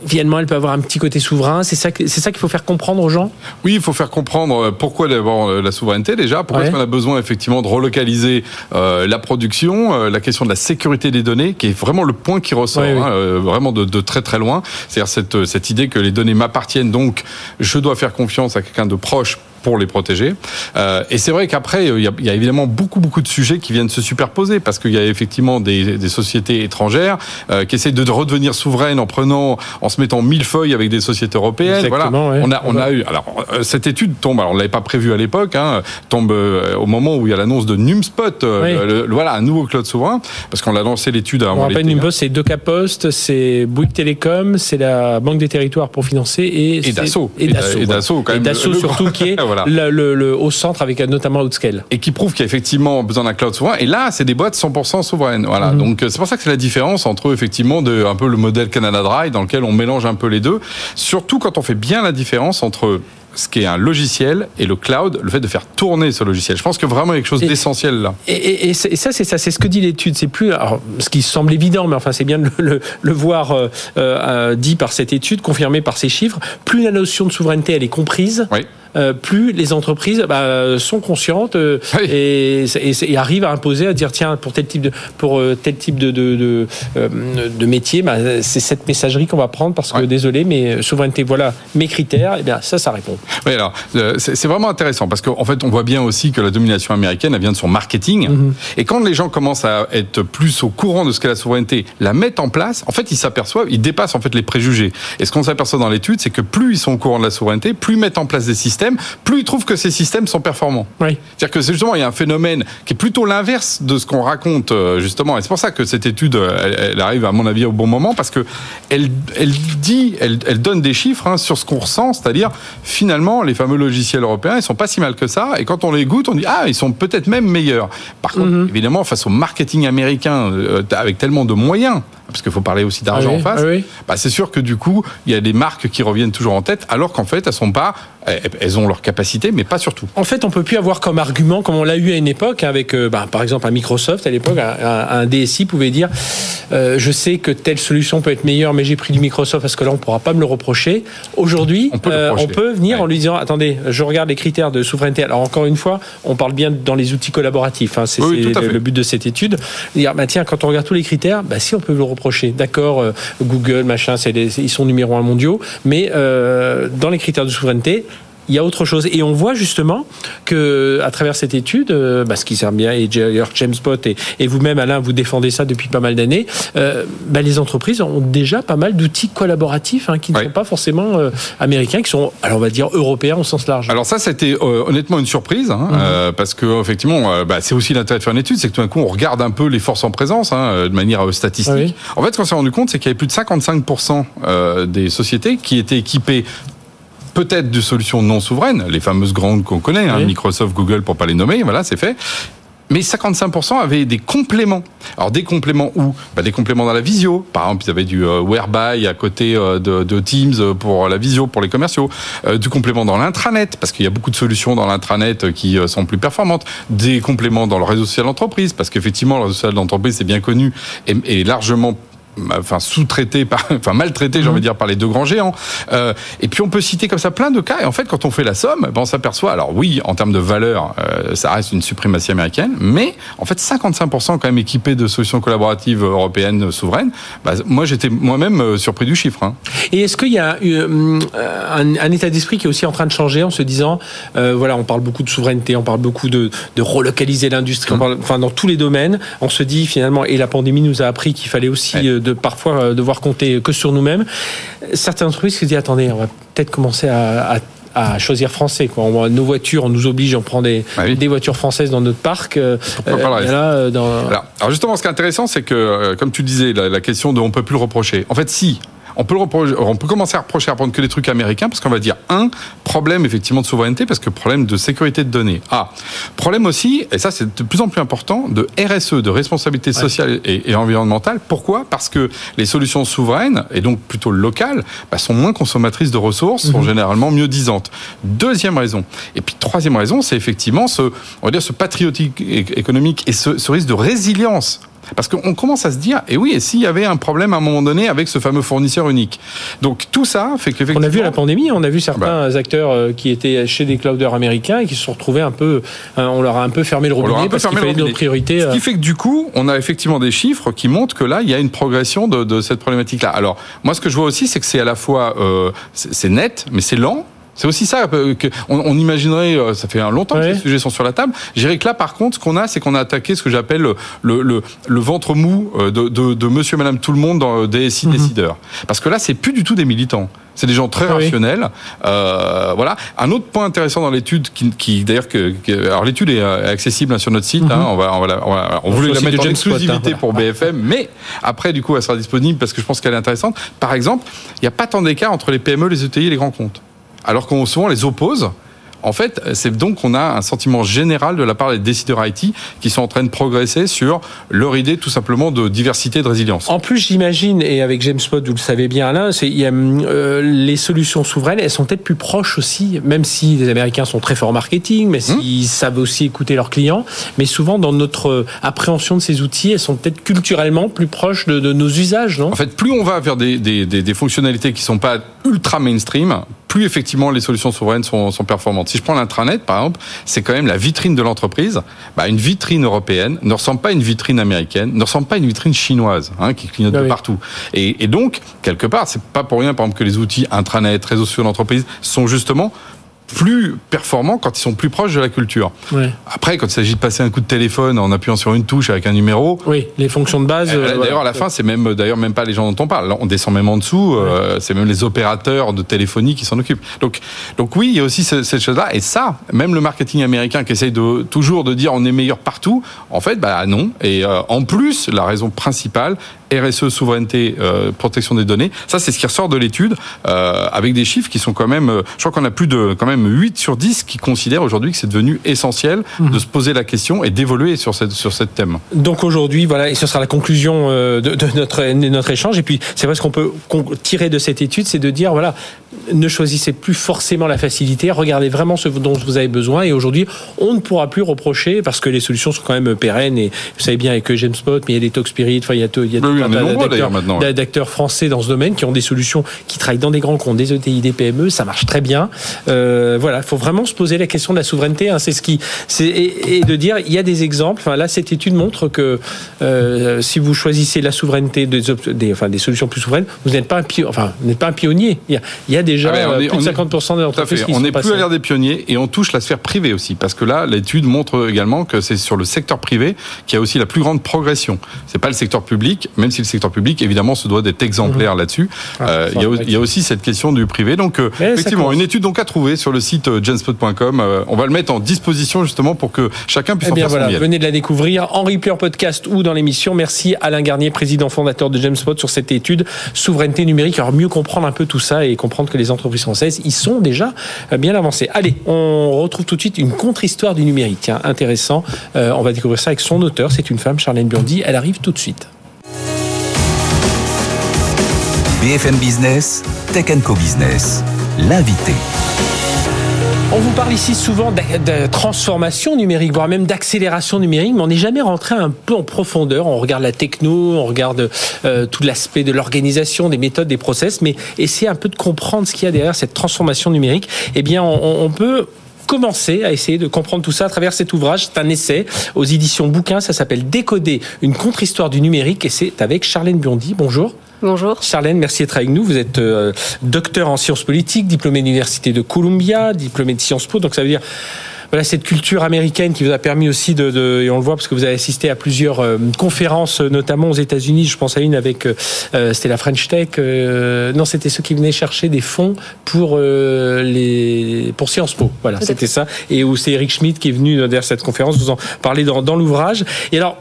finalement, elle peut avoir un petit côté souverain. C'est ça, c'est ça qu'il faut faire comprendre aux gens? Oui, il faut faire comprendre euh, pourquoi d'abord euh, la souveraineté déjà. Pourquoi est-ce qu'on a besoin effectivement de relocaliser euh, la production, la question de la sécurité des données, qui est vraiment le point qui ressort, hein, vraiment de, de, très très loin. C'est-à-dire cette, cette idée que les données m'appartiennent, donc je dois faire confiance à quelqu'un de proche pour les protéger. Euh, et c'est vrai qu'après, il y, a, évidemment beaucoup, beaucoup de sujets qui viennent se superposer parce qu'il y a effectivement des, des sociétés étrangères euh, qui essaient de redevenir souveraines en prenant, en se mettant mille feuilles avec des sociétés européennes. voilà. On a, on a eu. Alors, euh, cette étude tombe. Alors, on l'avait pas prévu à l'époque. Hein, tombe euh, au moment où il y a l'annonce de Numspot. Euh, voilà, un nouveau cloud souverain parce qu'on a lancé l'étude avant. On rappelle Numspot, c'est Post, c'est Bouygues Télécom, c'est la Banque des Territoires pour financer et et Dassault et Dassault, quand même. Et Dassault surtout qui est le, au centre avec notamment Outscale. Et qui prouve qu'il y a effectivement besoin d'un cloud souverain. Et là, c'est des boîtes 100% souveraines. Voilà. Mhm. Donc c'est pour ça que c'est la différence entre effectivement de, un peu le modèle Canada Dry dans lequel on mélange un peu les deux. Surtout quand on fait bien la différence entre ce qui est un logiciel et le cloud, le fait de faire tourner ce logiciel. Je pense que vraiment il y a quelque chose d'essentiel là. Et, et, ça, c'est ça, c'est ce que dit l'étude. C'est plus, alors, ce qui semble évident, mais enfin c'est bien de le, le, voir euh, euh, dit par cette étude, confirmé par ces chiffres. Plus la notion de souveraineté elle est comprise. Oui euh, plus les entreprises bah, sont conscientes euh, et, et, arrivent à imposer, à dire tiens pour tel type de pour euh, tel type de de, de, métier, bah, c'est cette messagerie qu'on va prendre parce que désolé, mais souveraineté, voilà mes critères. Et eh bien ça, ça répond. Oui, alors c'est vraiment intéressant parce qu'en fait on voit bien aussi que la domination américaine elle vient de son marketing mm-hmm. et quand les gens commencent à être plus au courant de ce qu'est la souveraineté, la mettent en place, en fait ils s'aperçoivent, ils dépassent en fait les préjugés. Et ce qu'on s'aperçoit dans l'étude, c'est que plus ils sont au courant de la souveraineté, plus ils mettent en place des systèmes systèmes, plus ils trouvent que ces systèmes sont performants. Oui. C'est-à-dire que justement, il y a un phénomène qui est plutôt l'inverse de ce qu'on raconte euh, justement. Et c'est pour ça que cette étude, elle, arrive à mon avis au bon moment parce que elle, elle dit, elle, elle donne des chiffres hein, sur ce qu'on ressent, c'est-à-dire finalement les fameux logiciels européens, ils sont pas si mal que ça. Et quand on les goûte, on dit ah, ils sont peut-être même meilleurs. Par contre, mhm. évidemment, face au marketing américain euh, avec tellement de moyens, parce qu'il faut parler aussi d'argent ah en face, ah bah c'est sûr que du coup, il y a des marques qui reviennent toujours en tête, alors qu'en fait, elles sont pas, elles ont leur capacité, mais pas surtout. En fait, on peut plus avoir comme argument, comme on l'a eu à une époque, avec, euh, bah, par exemple, à Microsoft, à l'époque, un, DSI pouvait dire, euh, je sais que telle solution peut être meilleure, mais j'ai pris du Microsoft parce que là, on pourra pas me le reprocher. Aujourd'hui, on, peut, on peut venir en lui disant, attendez, je regarde les critères de souveraineté. Alors encore une fois, on parle bien dans les outils collaboratifs. Hein, c'est le, but de cette étude. Dire, bah, tiens, quand on regarde tous les critères, bah, si on peut le D'accord, euh, Google, machin, ils sont numéro un mondiaux, mais euh, dans les critères de souveraineté, il y a autre chose. Et on voit justement que, à travers cette étude, euh, bah, ce qui sert bien, et James Bott et, et vous-même, Alain, vous défendez ça depuis pas mal d'années, euh, bah, les entreprises ont déjà pas mal d'outils collaboratifs hein, qui ne sont pas forcément euh, américains, qui sont, alors on va dire, européens au sens large. Alors ça, c'était honnêtement une surprise, hein, mhm. parce que effectivement, bah, c'est aussi l'intérêt de faire une étude, c'est que tout d'un coup, on regarde un peu les forces en présence hein, de manière statistique. En fait, ce qu'on s'est rendu compte, c'est qu'il y avait plus de 55% des sociétés qui étaient équipées peut-être de solutions non souveraines, les fameuses grandes qu'on connaît, hein, Microsoft, Google pour pas les nommer, voilà, c'est fait. Mais 55% avaient des compléments. Alors des compléments où? Bah, Des compléments dans la visio. Par exemple, ils avaient du euh, Whereby à côté euh, de, Teams pour la visio, pour les commerciaux. Euh, du complément dans l'intranet, parce qu'il y a beaucoup de solutions dans l'intranet qui sont plus performantes. Des compléments dans le réseau social d'entreprise, parce qu'effectivement, le réseau social d'entreprise, c'est bien connu et largement enfin sous-traité, par, enfin maltraité, j'ai envie de dire, par les deux grands géants. Euh, et puis on peut citer comme ça plein de cas. Et en fait, quand on fait la somme, ben, on s'aperçoit. Alors oui, en termes de valeur, euh, ça reste une suprématie américaine, mais en fait 55% quand même équipés de solutions collaboratives européennes souveraines. Bah, moi, j'étais moi-même euh, surpris du chiffre. Hein. Et est-ce qu'il y a euh, un, un, état d'esprit qui est aussi en train de changer en se disant, voilà, on parle beaucoup de souveraineté, on parle beaucoup de, de relocaliser l'industrie, mmh. enfin dans tous les domaines, on se dit finalement, et la pandémie nous a appris qu'il fallait aussi de parfois euh, devoir compter que sur nous-mêmes. Certaines entreprises se disent attendez, on va peut-être commencer à, choisir français. Quoi. nos voitures, on nous oblige, on prend des, bah des voitures françaises dans notre parc. Euh, euh, alors, justement, ce qui est intéressant, c'est que, comme tu disais, la, la question de on peut plus le reprocher. En fait, si, on peut, on peut commencer à reprocher à prendre que des trucs américains parce qu'on va dire un problème effectivement de souveraineté parce que problème de sécurité de données. Ah, problème aussi, et ça c'est de plus en plus important, de RSE, de responsabilité sociale et, environnementale. Pourquoi? Parce que les solutions souveraines et donc plutôt locales bah, sont moins consommatrices de ressources, sont mhm. généralement mieux disantes. Deuxième raison. Et puis troisième raison, c'est effectivement ce, on va dire ce patriotique économique et ce risque de résilience parce qu'on commence à se dire, et oui, et s'il y avait un problème à un moment donné avec ce fameux fournisseur unique? Donc tout ça fait que... On a vu la pandémie, on a vu certains bah. acteurs euh, qui étaient chez des clouders américains et qui se sont retrouvés un peu... Hein, on leur a un peu fermé le robinet parce qu'il fallait nos priorités. Ce qui euh. fait que du coup, on a effectivement des chiffres qui montrent que là, il y a une progression de, cette problématique-là. Alors, moi, ce que je vois aussi, c'est que c'est à la fois... Euh, c'est net, mais c'est lent, c'est aussi ça euh, que on, imaginerait. Euh, ça fait longtemps que ces sujets sont sur la table. Je dirais que là, par contre, ce qu'on a, c'est qu'on a attaqué ce que j'appelle le, le, le, ventre mou euh, de, de, de, Monsieur, Madame, tout le monde dans DSI mhm. décideurs. Parce que là, c'est plus du tout des militants. C'est des gens très rationnels. Euh, voilà. Un autre point intéressant dans l'étude, qui, qui d'ailleurs que, alors l'étude est accessible sur notre site. hein, mhm. on va, on, va, on, voulait la mettre en exclusivité hein, pour BFM, mais après du coup, elle sera disponible parce que je pense qu'elle est intéressante. Par exemple, il n'y a pas tant d'écart entre les PME, les ETI et les grands comptes alors qu'on souvent les oppose. En fait, c'est donc qu'on a un sentiment général de la part des décideurs IT qui sont en train de progresser sur leur idée tout simplement de diversité et de résilience. En plus, j'imagine, et avec James Pod, vous le savez bien Alain, y a, euh, les solutions souveraines, elles sont peut-être plus proches aussi, même si les Américains sont très forts en marketing, mais hum. s'ils savent aussi écouter leurs clients, mais souvent dans notre appréhension de ces outils, elles sont peut-être culturellement plus proches de, nos usages, non? En fait, plus on va vers des, des, des, des fonctionnalités qui sont pas ultra mainstream, plus effectivement les solutions souveraines sont, sont performantes. Si je prends l'intranet, par exemple, c'est quand même la vitrine de l'entreprise. Bah, une vitrine européenne ne ressemble pas à une vitrine américaine, ne ressemble pas à une vitrine chinoise, hein, qui clignote de partout. Et, et donc, quelque part, c'est pas pour rien, par exemple, que les outils intranet, réseaux sociaux d'entreprise sont justement plus performants quand ils sont plus proches de la culture. Après, quand il s'agit de passer un coup de téléphone en appuyant sur une touche avec un numéro. Oui, les fonctions de base. Euh, d'ailleurs, à la fin, c'est même, d'ailleurs, même pas les gens dont on parle. on descend même en dessous. Euh, c'est même les opérateurs de téléphonie qui s'en occupent. Donc, donc oui, il y a aussi cette, chose-là. Et ça, même le marketing américain qui essaye de, toujours de dire on est meilleur partout, en fait, bah non. Et euh, en plus, la raison principale, RSE, souveraineté, euh, protection des données. Ça, c'est ce qui ressort de l'étude, euh, avec des chiffres qui sont quand même, euh, je crois qu'on a plus de quand même 8 sur 10 qui considèrent aujourd'hui que c'est devenu essentiel mhm. de se poser la question et d'évoluer sur cette sur cette thème. Donc aujourd'hui, voilà, et ce sera la conclusion de, de notre notre échange. Et puis, c'est vrai ce qu'on peut tirer de cette étude, c'est de dire voilà, ne choisissez plus forcément la facilité, regardez vraiment ce dont vous avez besoin. Et aujourd'hui, on ne pourra plus reprocher parce que les solutions sont quand même pérennes. Et vous savez bien avec Spot, mais il y a des Talk Spirit, enfin il y a, il y a d'acteurs français dans ce domaine qui ont des solutions, qui travaillent dans des grands comptes, des ETI, des PME, ça marche très bien. Euh, voilà, il faut vraiment se poser la question de la souveraineté. Hein, c'est ce qui, c'est et, de dire, il y a des exemples. Enfin, là, cette étude montre que euh, si vous choisissez la souveraineté des, des, enfin, des solutions plus souveraines, vous n'êtes pas un pionnier. Enfin, n'êtes pas un pionnier. Il y a, déjà ah ben, plus de 50% des entreprises qui On n'est plus à l'ère des pionniers et on touche la sphère privée aussi, parce que là, l'étude montre également que c'est sur le secteur privé qu'il y a aussi la plus grande progression. C'est pas le secteur public, même si le secteur public, évidemment, se doit d'être exemplaire mhm. là-dessus. Ah, euh, il, y a, aussi cette question du privé. Donc, euh, effectivement, une étude donc à trouver sur le site euh, genspot.com. on va le mettre en disposition justement pour que chacun puisse eh bien, en faire Venez de la découvrir en replay en podcast ou dans l'émission. Merci Alain Garnier, président fondateur de Genspot, sur cette étude souveraineté numérique. Alors mieux comprendre un peu tout ça et comprendre les entreprises françaises, ils sont déjà bien avancées. Allez, on retrouve tout de suite une contre-histoire du numérique. intéressant. on va découvrir ça avec son auteur. C'est une femme, Charlène Burdy. Elle arrive tout de suite. BFM Business, Tech Co Business, l'invité. On vous parle ici souvent de, transformation numérique, voire même d'accélération numérique, mais on n'est jamais rentré un peu en profondeur. On regarde la techno, on regarde euh, tout l'aspect de l'organisation, des méthodes, des process, mais essayer un peu de comprendre ce qu'il y a derrière cette transformation numérique. Eh bien, on, peut commencer à essayer de comprendre tout ça à travers cet ouvrage. C'est un essai aux éditions Bouquin. Ça s'appelle Décoder une contre-histoire du numérique et c'est avec Charlène Biondi. Bonjour. Bonjour. Charlène, merci d'être avec nous. Vous êtes euh, docteur en sciences politiques, diplômé de l'Université de Columbia, diplômé de Sciences Po. Donc ça veut dire voilà cette culture américaine qui vous a permis aussi de, et on le voit parce que vous avez assisté à plusieurs euh, conférences, notamment aux États-Unis. Je pense à une avec euh, c'était la French Tech. non, c'était ceux qui venaient chercher des fonds pour les pour Sciences Po. Voilà, c'était ça. Et où c'est Eric Schmidt qui est venu derrière cette conférence. Vous en parlez dans, dans l'ouvrage. Et alors.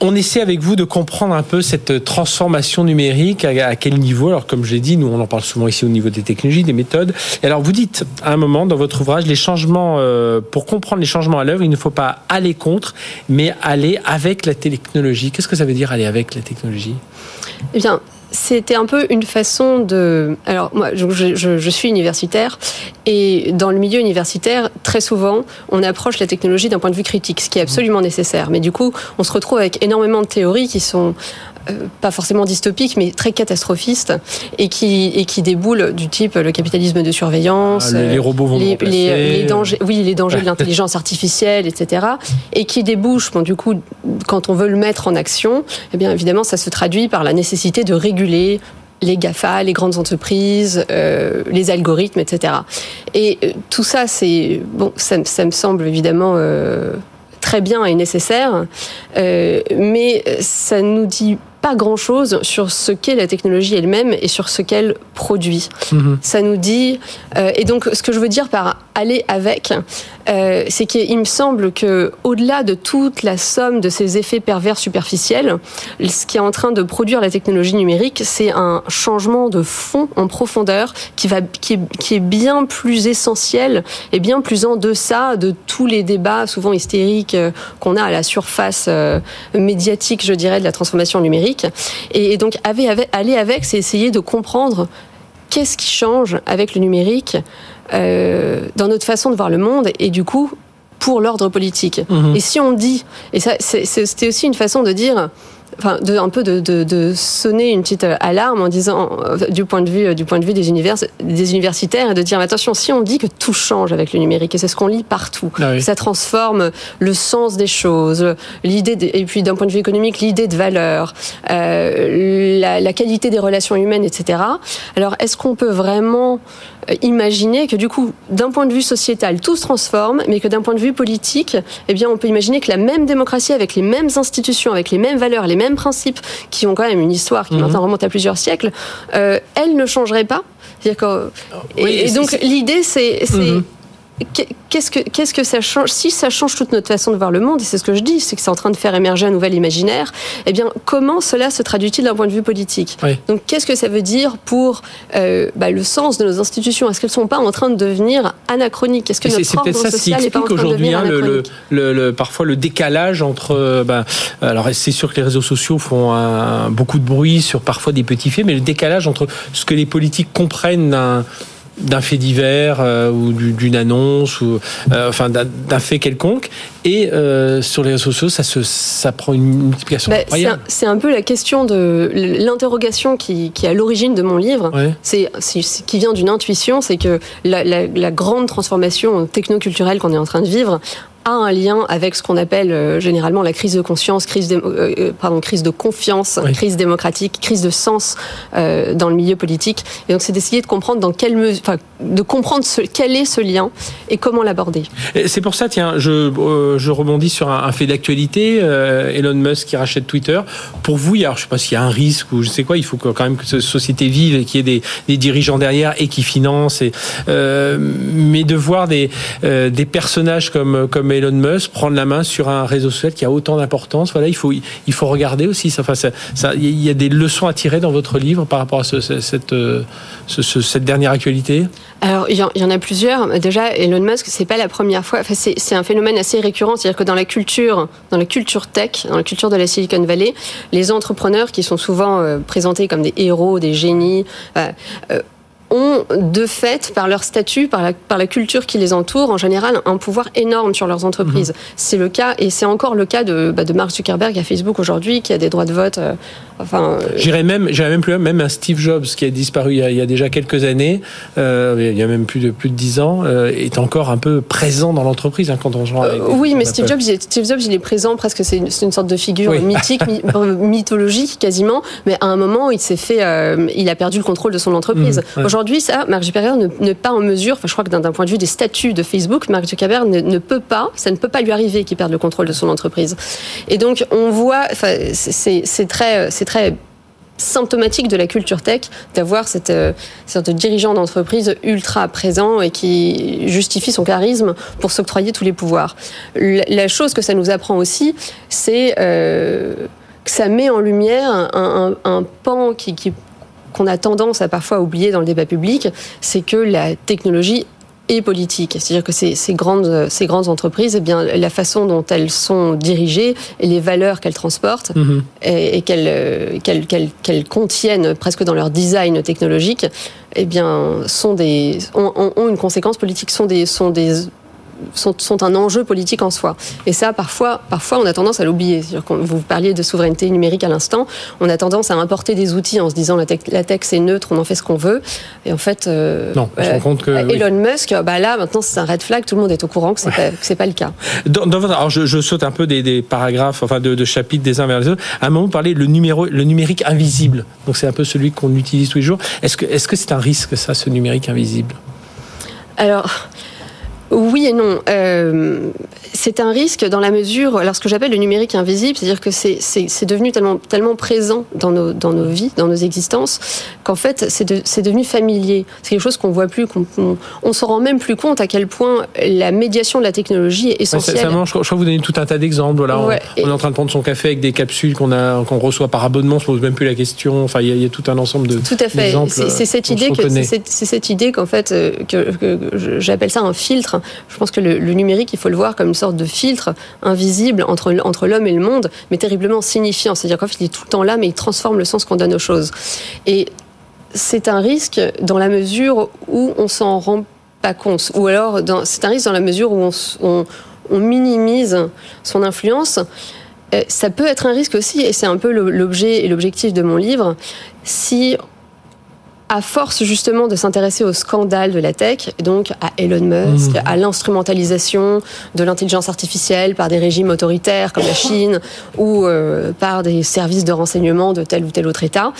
On essaie avec vous de comprendre un peu cette transformation numérique, à, quel niveau. Alors, comme je l'ai dit, nous, on en parle souvent ici au niveau des technologies, des méthodes. Et alors, vous dites à un moment dans votre ouvrage, les changements, euh, pour comprendre les changements à l'œuvre, il ne faut pas aller contre, mais aller avec la technologie. Qu'est-ce que ça veut dire aller avec la technologie? Eh bien, c'était un peu une façon de. Alors moi, je, suis universitaire et dans le milieu universitaire, très souvent, on approche la technologie d'un point de vue critique, ce qui est absolument nécessaire. Mais du coup, on se retrouve avec énormément de théories qui sont pas forcément dystopiques, mais très catastrophistes, et qui, et qui déboulent du type le capitalisme de surveillance, ah, les, robots vont les, les, dangers, oui, les dangers de l'intelligence artificielle, etc., et qui débouchent, bon, du coup, quand on veut le mettre en action, eh bien évidemment, ça se traduit par la nécessité de réguler les GAFA, les grandes entreprises, euh, les algorithmes, etc. Et euh, tout ça, c'est bon, ça, me semble évidemment très bien et nécessaire, mais ça nous dit pas grand-chose sur ce qu'est la technologie elle-même et sur ce qu'elle produit. Mhm. Ça nous dit... Euh, et donc, ce que je veux dire par aller avec, euh, c'est qu'il me semble que au-delà de toute la somme de ces effets pervers superficiels, ce qui est en train de produire la technologie numérique, c'est un changement de fond en profondeur qui, va, qui, est, qui est bien plus essentiel et bien plus en deçà de tous les débats souvent hystériques euh, qu'on a à la surface médiatique, je dirais, de la transformation numérique. Et, donc, aller avec, c'est essayer de comprendre qu'est-ce qui change avec le numérique euh, dans notre façon de voir le monde et du coup pour l'ordre politique. Mhm. Et si on dit, et ça c'était aussi une façon de dire, enfin, de, un peu de, de, de, sonner une petite alarme en disant, euh, du point de vue, du point de vue des, univers, des universitaires, et de dire, attention, si on dit que tout change avec le numérique, et c'est ce qu'on lit partout, ah ça transforme le sens des choses, l'idée, et puis d'un point de vue économique, l'idée de valeur, euh, la, la, qualité des relations humaines, etc. Alors, est-ce qu'on peut vraiment imaginer que du coup, d'un point de vue sociétal, tout se transforme, mais que d'un point de vue politique, eh bien, on peut imaginer que la même démocratie, avec les mêmes institutions, avec les mêmes valeurs, les mêmes principes, qui ont quand même une histoire qui mhm. maintenant remonte à plusieurs siècles, euh, elle ne changerait pas. Que, et, donc l'idée, c'est mhm qu'est-ce que qu'est-ce que ça change? Si ça change toute notre façon de voir le monde, et c'est ce que je dis, c'est que c'est en train de faire émerger un nouvel imaginaire. Eh bien, comment cela se traduit-il d'un point de vue politique? Donc, qu'est-ce que ça veut dire pour euh, bah, le sens de nos institutions? Est-ce qu'elles sont pas en train de devenir anachroniques? Est-ce que notre c'est peut-être ça qui explique aujourd'hui hein, le, le, le, parfois le décalage entre. Euh, bah, alors, c'est sûr que les réseaux sociaux font beaucoup de bruit sur parfois des petits faits, mais le décalage entre ce que les politiques comprennent d'un d'un fait divers euh, ou d'une annonce ou euh, enfin d'un fait quelconque. Et euh, sur les réseaux sociaux ça se ça prend une multiplication bah, incroyable. C'est un, peu la question de l'interrogation qui, qui est à l'origine de mon livre. C'est qui vient d'une intuition c'est que la, la, la grande transformation technoculturelle qu'on est en train de vivre a un lien avec ce qu'on appelle euh, généralement la crise de conscience, crise de, euh, euh, pardon, crise de confiance, crise démocratique, crise de sens dans le milieu politique. Et donc c'est d'essayer de comprendre dans quelle mesure, enfin, de comprendre ce, quel est ce lien et comment l'aborder. C'est pour ça, tiens, je, je rebondis sur un, fait d'actualité, Elon Musk qui rachète Twitter. Pour vous, alors, je sais pas s'il y a un risque ou je sais quoi, il faut quand même que cette société vive et qu'il y ait des, des, dirigeants derrière et qui financent. Et, mais de voir des, des personnages comme comme Elon Musk prendre la main sur un réseau social qui a autant d'importance. Voilà, il faut, il faut regarder aussi. Enfin, ça, il y a des leçons à tirer dans votre livre par rapport à cette, euh, cette dernière actualité? Alors, il y, en a plusieurs. Déjà, Elon Musk, c'est pas la première fois. Enfin, c'est un phénomène assez récurrent. C'est-à-dire que dans la culture, dans la culture tech, dans la culture de la Silicon Valley, les entrepreneurs qui sont souvent euh, présentés comme des héros, des génies, euh, ont de fait, par leur statut, par la, par la culture qui les entoure, en général, un pouvoir énorme sur leurs entreprises. Mhm. C'est le cas, et c'est encore le cas de, bah, de Mark Zuckerberg à Facebook aujourd'hui, qui a des droits de vote euh, Enfin, euh, j'irais même, j'irais même plus loin, même un Steve Jobs qui a disparu il y a, déjà quelques années, euh, il y a même plus de plus de dix ans, euh, est encore un peu présent dans l'entreprise hein, quand on joue avec Oui, mais Steve Jobs, il est, Steve Jobs, il est présent presque. C'est une, une, sorte de figure mythique, mythologique quasiment. Mais à un moment, il s'est fait, il a perdu le contrôle de son entreprise. Mmh, Aujourd'hui, ça, Mark Zuckerberg n'est pas en mesure. Enfin, je crois que d'un point de vue des statuts de Facebook, Mark Zuckerberg ne, ne peut pas, ça ne peut pas lui arriver qu'il perde le contrôle de son entreprise. Et donc, on voit, enfin, c'est très, c'est très symptomatique de la culture tech d'avoir cette euh, sorte de dirigeant d'entreprise ultra présent et qui justifie son charisme pour s'octroyer tous les pouvoirs. La, chose que ça nous apprend aussi, c'est euh, que ça met en lumière un, pan qui qu'on a tendance à parfois oublier dans le débat public, c'est que la technologie et politique. C'est-à-dire que ces, ces, grandes, ces grandes entreprises, eh bien, la façon dont elles sont dirigées et les valeurs qu'elles transportent mhm. et, qu'elles, qu'elles, qu'elles, contiennent presque dans leur design technologique, eh bien, sont des, ont, ont, une conséquence politique, sont des, sont des sont, sont, un enjeu politique en soi. Et ça, parfois, parfois on a tendance à l'oublier. Vous parliez de souveraineté numérique à l'instant, on a tendance à importer des outils en se disant la, tech, la tech c'est neutre, on en fait ce qu'on veut. Et en fait, euh, non, euh, compte que, Elon Musk, bah là maintenant c'est un red flag, tout le monde est au courant que c'est ouais. pas, pas, le cas. Dans, dans votre, alors je, je, saute un peu des, des paragraphes, enfin de, de, chapitres des uns vers les autres. À un moment, vous parlez le, numéro, le numérique invisible. Donc c'est un peu celui qu'on utilise tous les jours. Est-ce que c'est -ce c'est un risque ça, ce numérique invisible? Alors. Oui et non. Euh, c'est un risque dans la mesure, alors ce que j'appelle le numérique invisible, c'est-à-dire que c'est devenu tellement, tellement présent dans nos, dans nos vies, dans nos existences, qu'en fait c'est de, devenu familier. C'est quelque chose qu'on voit plus, qu'on on, se rend même plus compte à quel point la médiation de la technologie est essentielle. je, crois que vous donnez tout un tas d'exemples. Voilà, on, est en train de prendre son café avec des capsules qu'on qu'on reçoit par abonnement, on se pose même plus la question. Enfin, il y, a, tout un ensemble de tout à fait. C'est cette, idée que c'est cette idée qu'en fait euh, que, que j'appelle ça un filtre je pense que le, numérique, il faut le voir comme une sorte de filtre invisible entre, entre l'homme et le monde, mais terriblement signifiant. C'est-à-dire qu'en fait, il est tout le temps là, mais il transforme le sens qu'on donne aux choses. Et c'est un risque dans la mesure où on s'en rend pas compte, ou alors c'est un risque dans la mesure où on, on, minimise son influence. Euh, ça peut être un risque aussi, et c'est un peu l'objet et l'objectif de mon livre, si à force justement de s'intéresser au scandale de la tech, donc à Elon Musk, mmh. à l'instrumentalisation de l'intelligence artificielle par des régimes autoritaires comme la Chine ou euh, par des services de renseignement de tel ou tel autre État,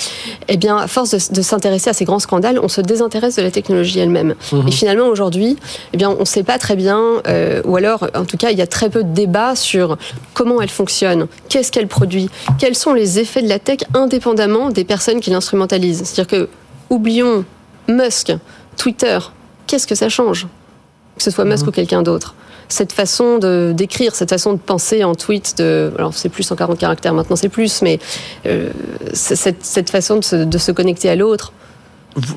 eh bien, à force de, s'intéresser à ces grands scandales, on se désintéresse de la technologie elle-même. Mmh. Et finalement, aujourd'hui, eh bien, on ne sait pas très bien, euh, ou alors, en tout cas, il y a très peu de débats sur comment elle fonctionne, qu'est-ce qu'elle produit, quels sont les effets de la tech indépendamment des personnes qui l'instrumentalisent. C'est-à-dire que oublions Musk, Twitter, qu'est-ce que ça change Que ce soit Musk mhm. ou quelqu'un d'autre? Cette façon de d'écrire, cette façon de penser en tweet, de, alors c'est plus en 40 caractères maintenant, c'est plus, mais euh, cette, cette, façon de de se connecter à l'autre,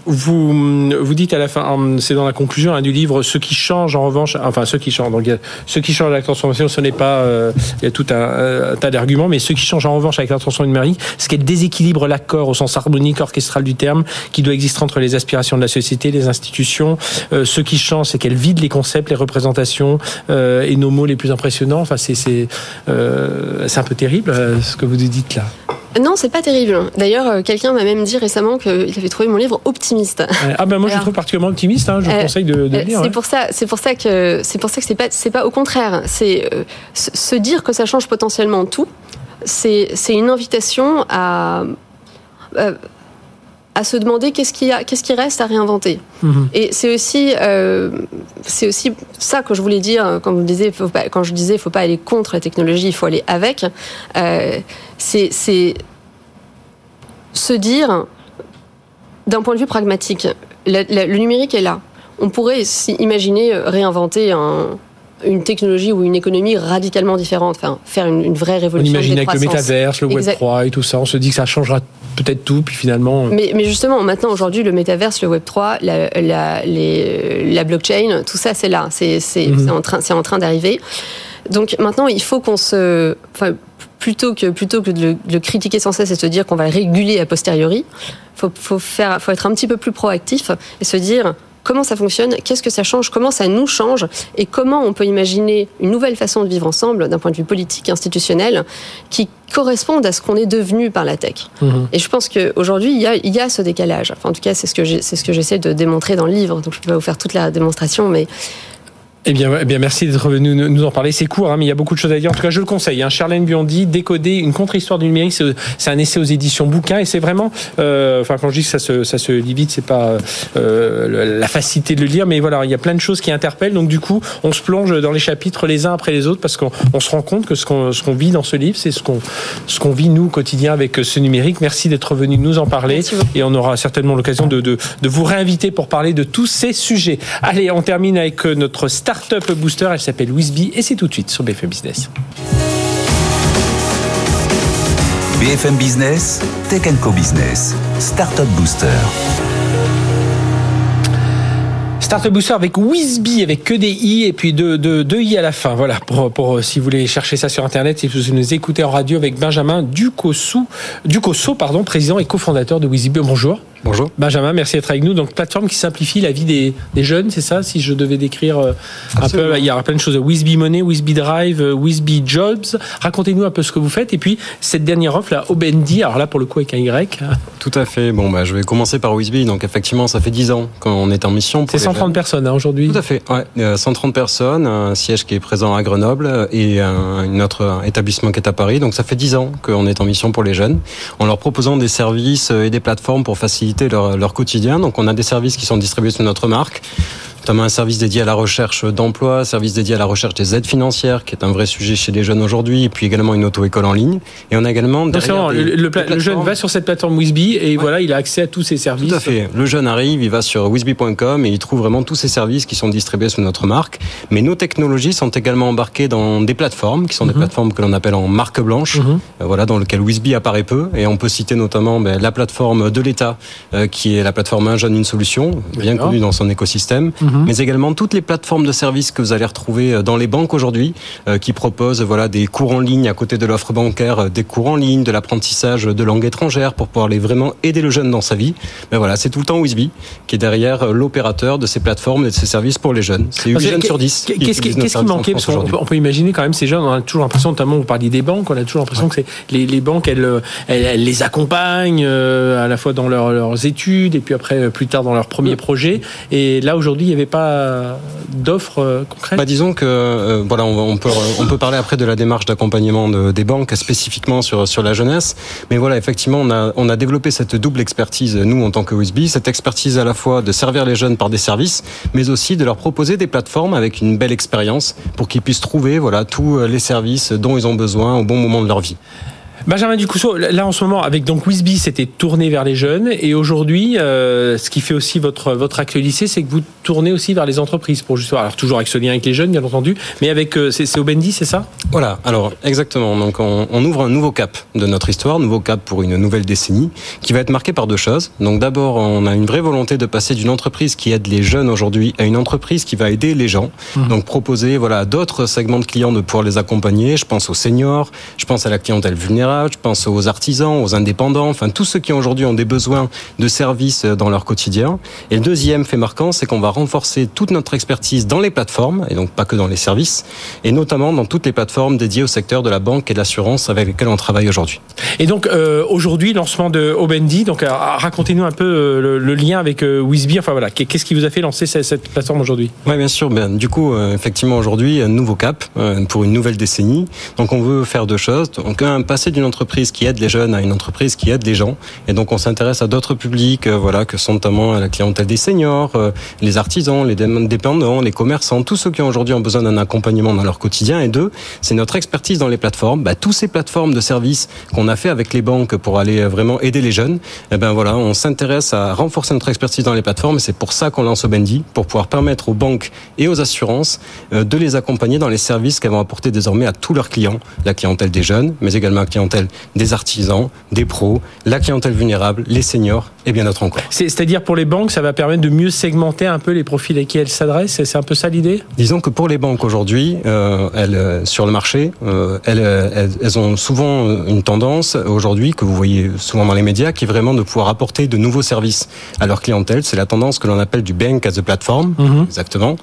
vous, vous dites à la fin, c'est dans la conclusion hein, du livre, ce qui change en revanche, enfin ce qui change, donc ce qui change avec la transformation, ce n'est pas, euh, il y a tout un, tas d'arguments, mais ce qui change en revanche avec la transformation numérique, c'est qu'elle déséquilibre l'accord au sens harmonique, orchestral du terme, qui doit exister entre les aspirations de la société, les institutions. Euh, ce qui change, c'est qu'elle vide les concepts, les représentations euh, et nos mots les plus impressionnants. Enfin, c'est c'est c'est un peu terrible ce que vous dites là. Non, c'est pas terrible. D'ailleurs, euh, quelqu'un m'a même dit récemment qu'il avait trouvé mon livre optimiste. Ah ben moi, je le trouve particulièrement optimiste. Hein, je vous euh, conseille de, de euh, lire. C'est pour ça, c'est pour ça que c'est pour ça que c'est pas c'est pas au contraire. C'est se dire que ça change potentiellement tout. C'est c'est une invitation à à se demander qu'est-ce qui, a, qu'est-ce qui reste à réinventer. Mhm. Et c'est aussi, c'est aussi ça que je voulais dire quand, vous disiez, faut pas, quand je disais il ne faut pas aller contre la technologie, il faut aller avec. c'est, c'est se dire, d'un point de vue pragmatique, le numérique est là. On pourrait imaginer réinventer une technologie ou une économie radicalement différente, enfin faire une, vraie révolution. On imagine avec le métaverse, le Web 3 et tout ça, on se dit que ça changera peut-être tout, puis finalement. Euh, mais, mais justement, maintenant aujourd'hui, le métaverse, le Web 3, la, la, la blockchain, tout ça, c'est là, c'est mhm. en train, en train d'arriver. Donc maintenant, il faut qu'on se, enfin, plutôt que, plutôt que de le, critiquer sans cesse et se dire qu'on va le réguler a posteriori, faut, faut, faire, faut être un petit peu plus proactif et se dire comment ça fonctionne, qu'est-ce que ça change, comment ça nous change? Et comment on peut imaginer une nouvelle façon de vivre ensemble d'un point de vue politique, institutionnel, qui corresponde à ce qu'on est devenu par la tech? Mhm. Et je pense qu'aujourd'hui, il y a, il y a ce décalage. Enfin, en tout cas, c'est ce que j'essaie de démontrer dans le livre. Donc, je ne peux pas vous faire toute la démonstration, mais eh bien, eh bien, merci d'être venu nous en parler. C'est court, hein, mais il y a beaucoup de choses à dire. En tout cas, je le conseille. Hein. Charlène Biondi, décoder une contre-histoire du numérique, c'est un essai aux éditions bouquins et c'est vraiment. Euh, enfin, quand je dis que ça se, ça se lit vite, c'est pas euh, la facilité de le lire, mais voilà, il y a plein de choses qui interpellent. Donc, du coup, on se plonge dans les chapitres les uns après les autres parce qu'on se rend compte que ce qu'on ce qu'on vit dans ce livre, c'est ce qu'on ce qu'on vit nous au quotidien avec ce numérique. Merci d'être venu nous en parler et on aura certainement l'occasion de, de, de vous réinviter pour parler de tous ces sujets. Allez, on termine avec notre Startup Booster. Elle s'appelle Wisby et c'est tout de suite sur BFM Business. BFM Business, Tech Co Business, Startup Booster. Startup Booster avec Wisby, avec que des i et puis deux, deux, i à la fin. Voilà, pour, pour, si vous voulez chercher ça sur Internet, si vous nous écoutez en radio avec Benjamin Ducosso, Ducosso pardon, président et cofondateur de Wisby. Bonjour. Bonjour. Benjamin, merci d'être avec nous. Donc, plateforme qui simplifie la vie des, des jeunes, c'est ça Si je devais décrire euh, un peu, il y a plein de choses. Wisby Money, Wisby Drive, euh, Wisby Jobs. Racontez-nous un peu ce que vous faites. Et puis, cette dernière offre, la Obendi, alors là, pour le coup, avec un Y. Tout à fait. Bon, bah, je vais commencer par Wisby. Donc, effectivement, ça fait 10 ans qu'on est en mission. C'est 130 personnes hein, aujourd'hui Tout à fait. Ouais. 130 personnes, un siège qui est présent à Grenoble et un, autre établissement qui est à Paris. Donc, ça fait 10 ans qu'on est en mission pour les jeunes, en leur proposant des services et des plateformes pour faciliter leur, leur quotidien. Donc on a des services qui sont distribués sous notre marque notamment un service dédié à la recherche d'emploi, un service dédié à la recherche des aides financières, qui est un vrai sujet chez les jeunes aujourd'hui, et puis également une auto-école en ligne. Et on a également... le, jeune va sur cette plateforme Wisby et voilà, il a accès à tous ces services. Tout à fait. Le jeune arrive, il va sur wisby.com et il trouve vraiment tous ces services qui sont distribués sous notre marque. Mais nos technologies sont également embarquées dans des plateformes, qui sont des mhm. plateformes que l'on appelle en marque blanche, mhm. euh, voilà, dans lesquelles Wisby apparaît peu. Et on peut citer notamment ben, la plateforme de l'État, euh, qui est la plateforme Un jeune, une solution, bien connue dans son écosystème. Mhm mhm. mais également toutes les plateformes de services que vous allez retrouver dans les banques aujourd'hui, qui proposent voilà des cours en ligne à côté de l'offre bancaire, des cours en ligne, de l'apprentissage de langue étrangère pour pouvoir les vraiment aider le jeune dans sa vie. Mais voilà, c'est tout le temps Wisby qui est derrière l'opérateur de ces plateformes et de ces services pour les jeunes. C'est 8 jeunes sur 10. Qu'est-ce qui, manquait? Parce qu'on peut imaginer quand même ces jeunes, on a toujours l'impression, notamment vous parliez des banques, on a toujours l'impression que c'est les, les, banques, elles, elles, les accompagnent à la fois dans leurs études et puis après plus tard dans leurs premiers projets. Et là aujourd'hui, il n'y avait pas d'offres concrètes. Bah, disons que voilà, on, peut on peut parler après de la démarche d'accompagnement des banques spécifiquement sur sur la jeunesse, mais voilà, effectivement, on a on a développé cette double expertise nous en tant que USB, cette expertise à la fois de servir les jeunes par des services, mais aussi de leur proposer des plateformes avec une belle expérience pour qu'ils puissent trouver voilà tous les services dont ils ont besoin au bon moment de leur vie. Benjamin Ducousseau, là en ce moment, avec donc Wisby, c'était tourné vers les jeunes. Et aujourd'hui, euh, ce qui fait aussi votre, votre actualité, c'est que vous tournez aussi vers les entreprises pour justement, alors toujours avec ce lien avec les jeunes, bien entendu, mais avec, euh, c'est Obendi, c'est ça? Voilà, alors exactement. Donc on, on, ouvre un nouveau cap de notre histoire, nouveau cap pour une nouvelle décennie, qui va être marqué par deux choses. Donc d'abord, on a une vraie volonté de passer d'une entreprise qui aide les jeunes aujourd'hui à une entreprise qui va aider les gens. Mmh. Donc proposer voilà, à d'autres segments de clients de pouvoir les accompagner. Je pense aux seniors, je pense à la clientèle vulnérable je pense aux artisans, aux indépendants, enfin tous ceux qui aujourd'hui ont des besoins de services dans leur quotidien. Et le deuxième fait marquant, c'est qu'on va renforcer toute notre expertise dans les plateformes, et donc pas que dans les services, et notamment dans toutes les plateformes dédiées au secteur de la banque et de l'assurance avec lesquelles on travaille aujourd'hui. Et donc euh, aujourd'hui, lancement de Obendi, donc euh, racontez-nous un peu euh, le, lien avec euh, Wisby, enfin voilà, qu'est-ce qui vous a fait lancer cette, cette plateforme aujourd'hui? Oui, bien sûr. Ben, du coup, euh, effectivement, aujourd'hui, un nouveau cap euh, pour une nouvelle décennie. Donc on veut faire deux choses. Donc un, passer d'une une entreprise qui aide les jeunes à une entreprise qui aide les gens. Et donc on s'intéresse à d'autres publics, euh, voilà, que sont notamment la clientèle des seniors, euh, les artisans, les dépendants, les commerçants, tous ceux qui aujourd'hui ont besoin d'un accompagnement dans leur quotidien. Et deux, c'est notre expertise dans les plateformes. Bah, tous ces plateformes de services qu'on a fait avec les banques pour aller euh, vraiment aider les jeunes. Eh ben voilà, on s'intéresse à renforcer notre expertise dans les plateformes. Et c'est pour ça qu'on lance Obendi, pour pouvoir permettre aux banques et aux assurances de les accompagner dans les services qu'elles vont apporter désormais à tous leurs clients, la clientèle des jeunes, mais également la clientèle des artisans, des pros, la clientèle vulnérable, les seniors et bien d'autres encore. C'est-à-dire pour les banques, ça va permettre de mieux segmenter un peu les profils à qui elles s'adressent C'est un peu ça l'idée? Disons que pour les banques aujourd'hui, euh, elles, euh, sur le marché, euh, elles, elles, ont souvent une tendance aujourd'hui, que vous voyez souvent dans les médias, qui est vraiment de pouvoir apporter de nouveaux services à leur clientèle. C'est la tendance que l'on appelle du bank as a platform, mhm. exactement.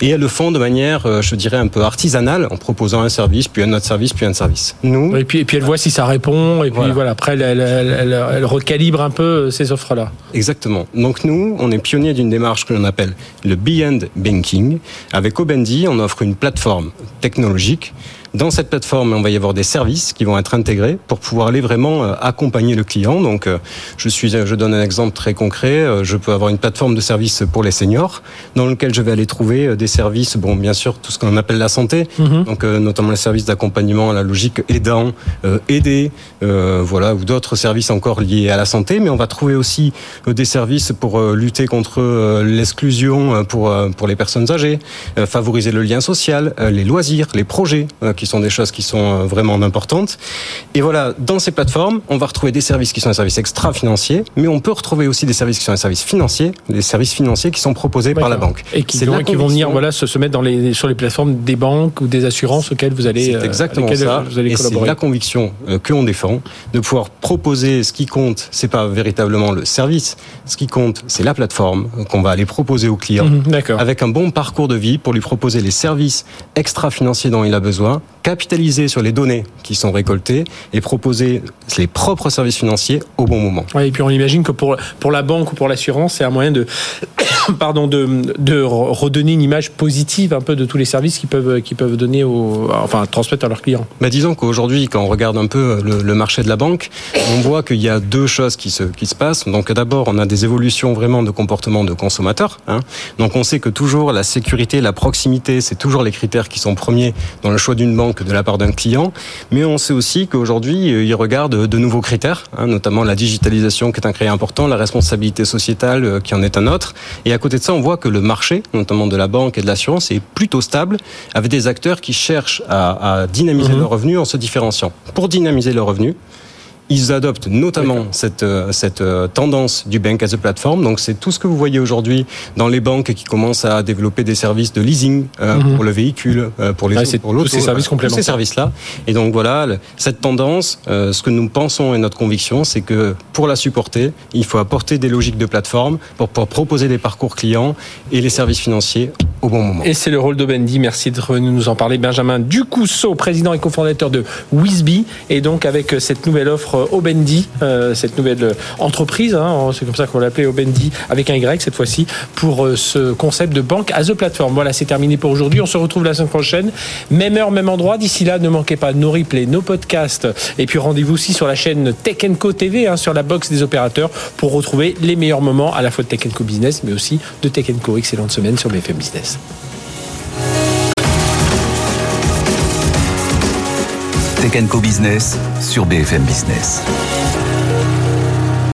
Et elles le font de manière, je dirais, un peu artisanale, en proposant un service, puis un autre service, puis un service. Nous, et puis, et puis elles voient si ça répond, et puis voilà, après, elle, elle, recalibre un peu ses offres-là. Exactement. Donc nous, on est pionnier d'une démarche que l'on appelle le Beyond Banking. Avec Obendi, on offre une plateforme technologique dans cette plateforme, on va y avoir des services qui vont être intégrés pour pouvoir aller vraiment euh, accompagner le client. Donc, euh, je suis, je donne un exemple très concret. Euh, je peux avoir une plateforme de services pour les seniors, dans lequel je vais aller trouver des services. Bon, bien sûr, tout ce qu'on appelle la santé, mhm. donc notamment les services d'accompagnement à la logique aidant, aider, voilà, ou d'autres services encore liés à la santé. Mais on va trouver aussi des services pour lutter contre l'exclusion pour pour les personnes âgées, favoriser le lien social, les loisirs, les projets qui sont des choses qui sont euh, vraiment importantes. Et voilà, dans ces plateformes, on va retrouver des services qui sont des services extra-financiers, mais on peut retrouver aussi des services qui sont des services financiers, des services financiers qui sont proposés par la banque. Et qui, vont, qui vont venir voilà, se, se mettre dans les, sur les plateformes des banques ou des assurances auxquelles vous allez, euh, exactement ça. Vous allez et c'est la conviction euh, que on défend de pouvoir proposer ce qui compte. C'est pas véritablement le service. Ce qui compte, c'est la plateforme qu'on va aller proposer au client mhm, avec un bon parcours de vie pour lui proposer les services extra-financiers dont il a besoin capitaliser sur les données qui sont récoltées et proposer les propres services financiers au bon moment. et puis on imagine que pour, pour la banque ou pour l'assurance, c'est un moyen de, pardon, de, de redonner une image positive un peu de tous les services qu'ils peuvent, qu'ils peuvent donner, au, enfin transmettre à leurs clients. Mais disons qu'aujourd'hui, quand on regarde un peu le, le, marché de la banque, on voit qu'il y a deux choses qui se, qui se passent. Donc d'abord, on a des évolutions vraiment de comportement de consommateurs. Hein. Donc on sait que toujours la sécurité, la proximité, c'est toujours les critères qui sont premiers dans le choix d'une banque de la part d'un client, mais on sait aussi qu'aujourd'hui, euh, ils regardent de nouveaux critères, hein, notamment la digitalisation qui est un critère important, la responsabilité sociétale euh, qui en est un autre. Et à côté de ça, on voit que le marché, notamment de la banque et de l'assurance, est plutôt stable, avec des acteurs qui cherchent à, dynamiser mmh. leurs revenus en se différenciant. Pour dynamiser leurs revenus, ils adoptent notamment cette, euh, cette euh, tendance du bank as a platform. Donc c'est tout ce que vous voyez aujourd'hui dans les banques qui commencent à développer des services de leasing euh, mhm. pour le véhicule, pour les ouais, pour l'autre, ces services complémentaires. Tous ces services-là. Et donc voilà, cette tendance, ce que nous pensons et notre conviction, c'est que pour la supporter, il faut apporter des logiques de plateforme pour, pour proposer des parcours clients et les services financiers au bon moment. Et c'est le rôle d'Obendi. Merci de nous en parler. Benjamin Ducousseau, président et cofondateur de Wisby. Et donc avec cette nouvelle offre Obendi, euh, cette nouvelle entreprise, hein, c'est comme ça qu'on l'appelait Obendi, avec un Y cette fois-ci, pour euh, ce concept de banque as a platform. Voilà, c'est terminé pour aujourd'hui. On se retrouve la semaine prochaine. Même heure, même endroit. D'ici là, ne manquez pas nos replays, nos podcasts. Et puis rendez-vous aussi sur la chaîne Tech Co TV, hein, sur la box des opérateurs, pour retrouver les meilleurs moments à la fois de Tech Co Business, mais aussi de Tech Co. Excellente semaine sur BFM Business. Tech Co Business sur BFM Business.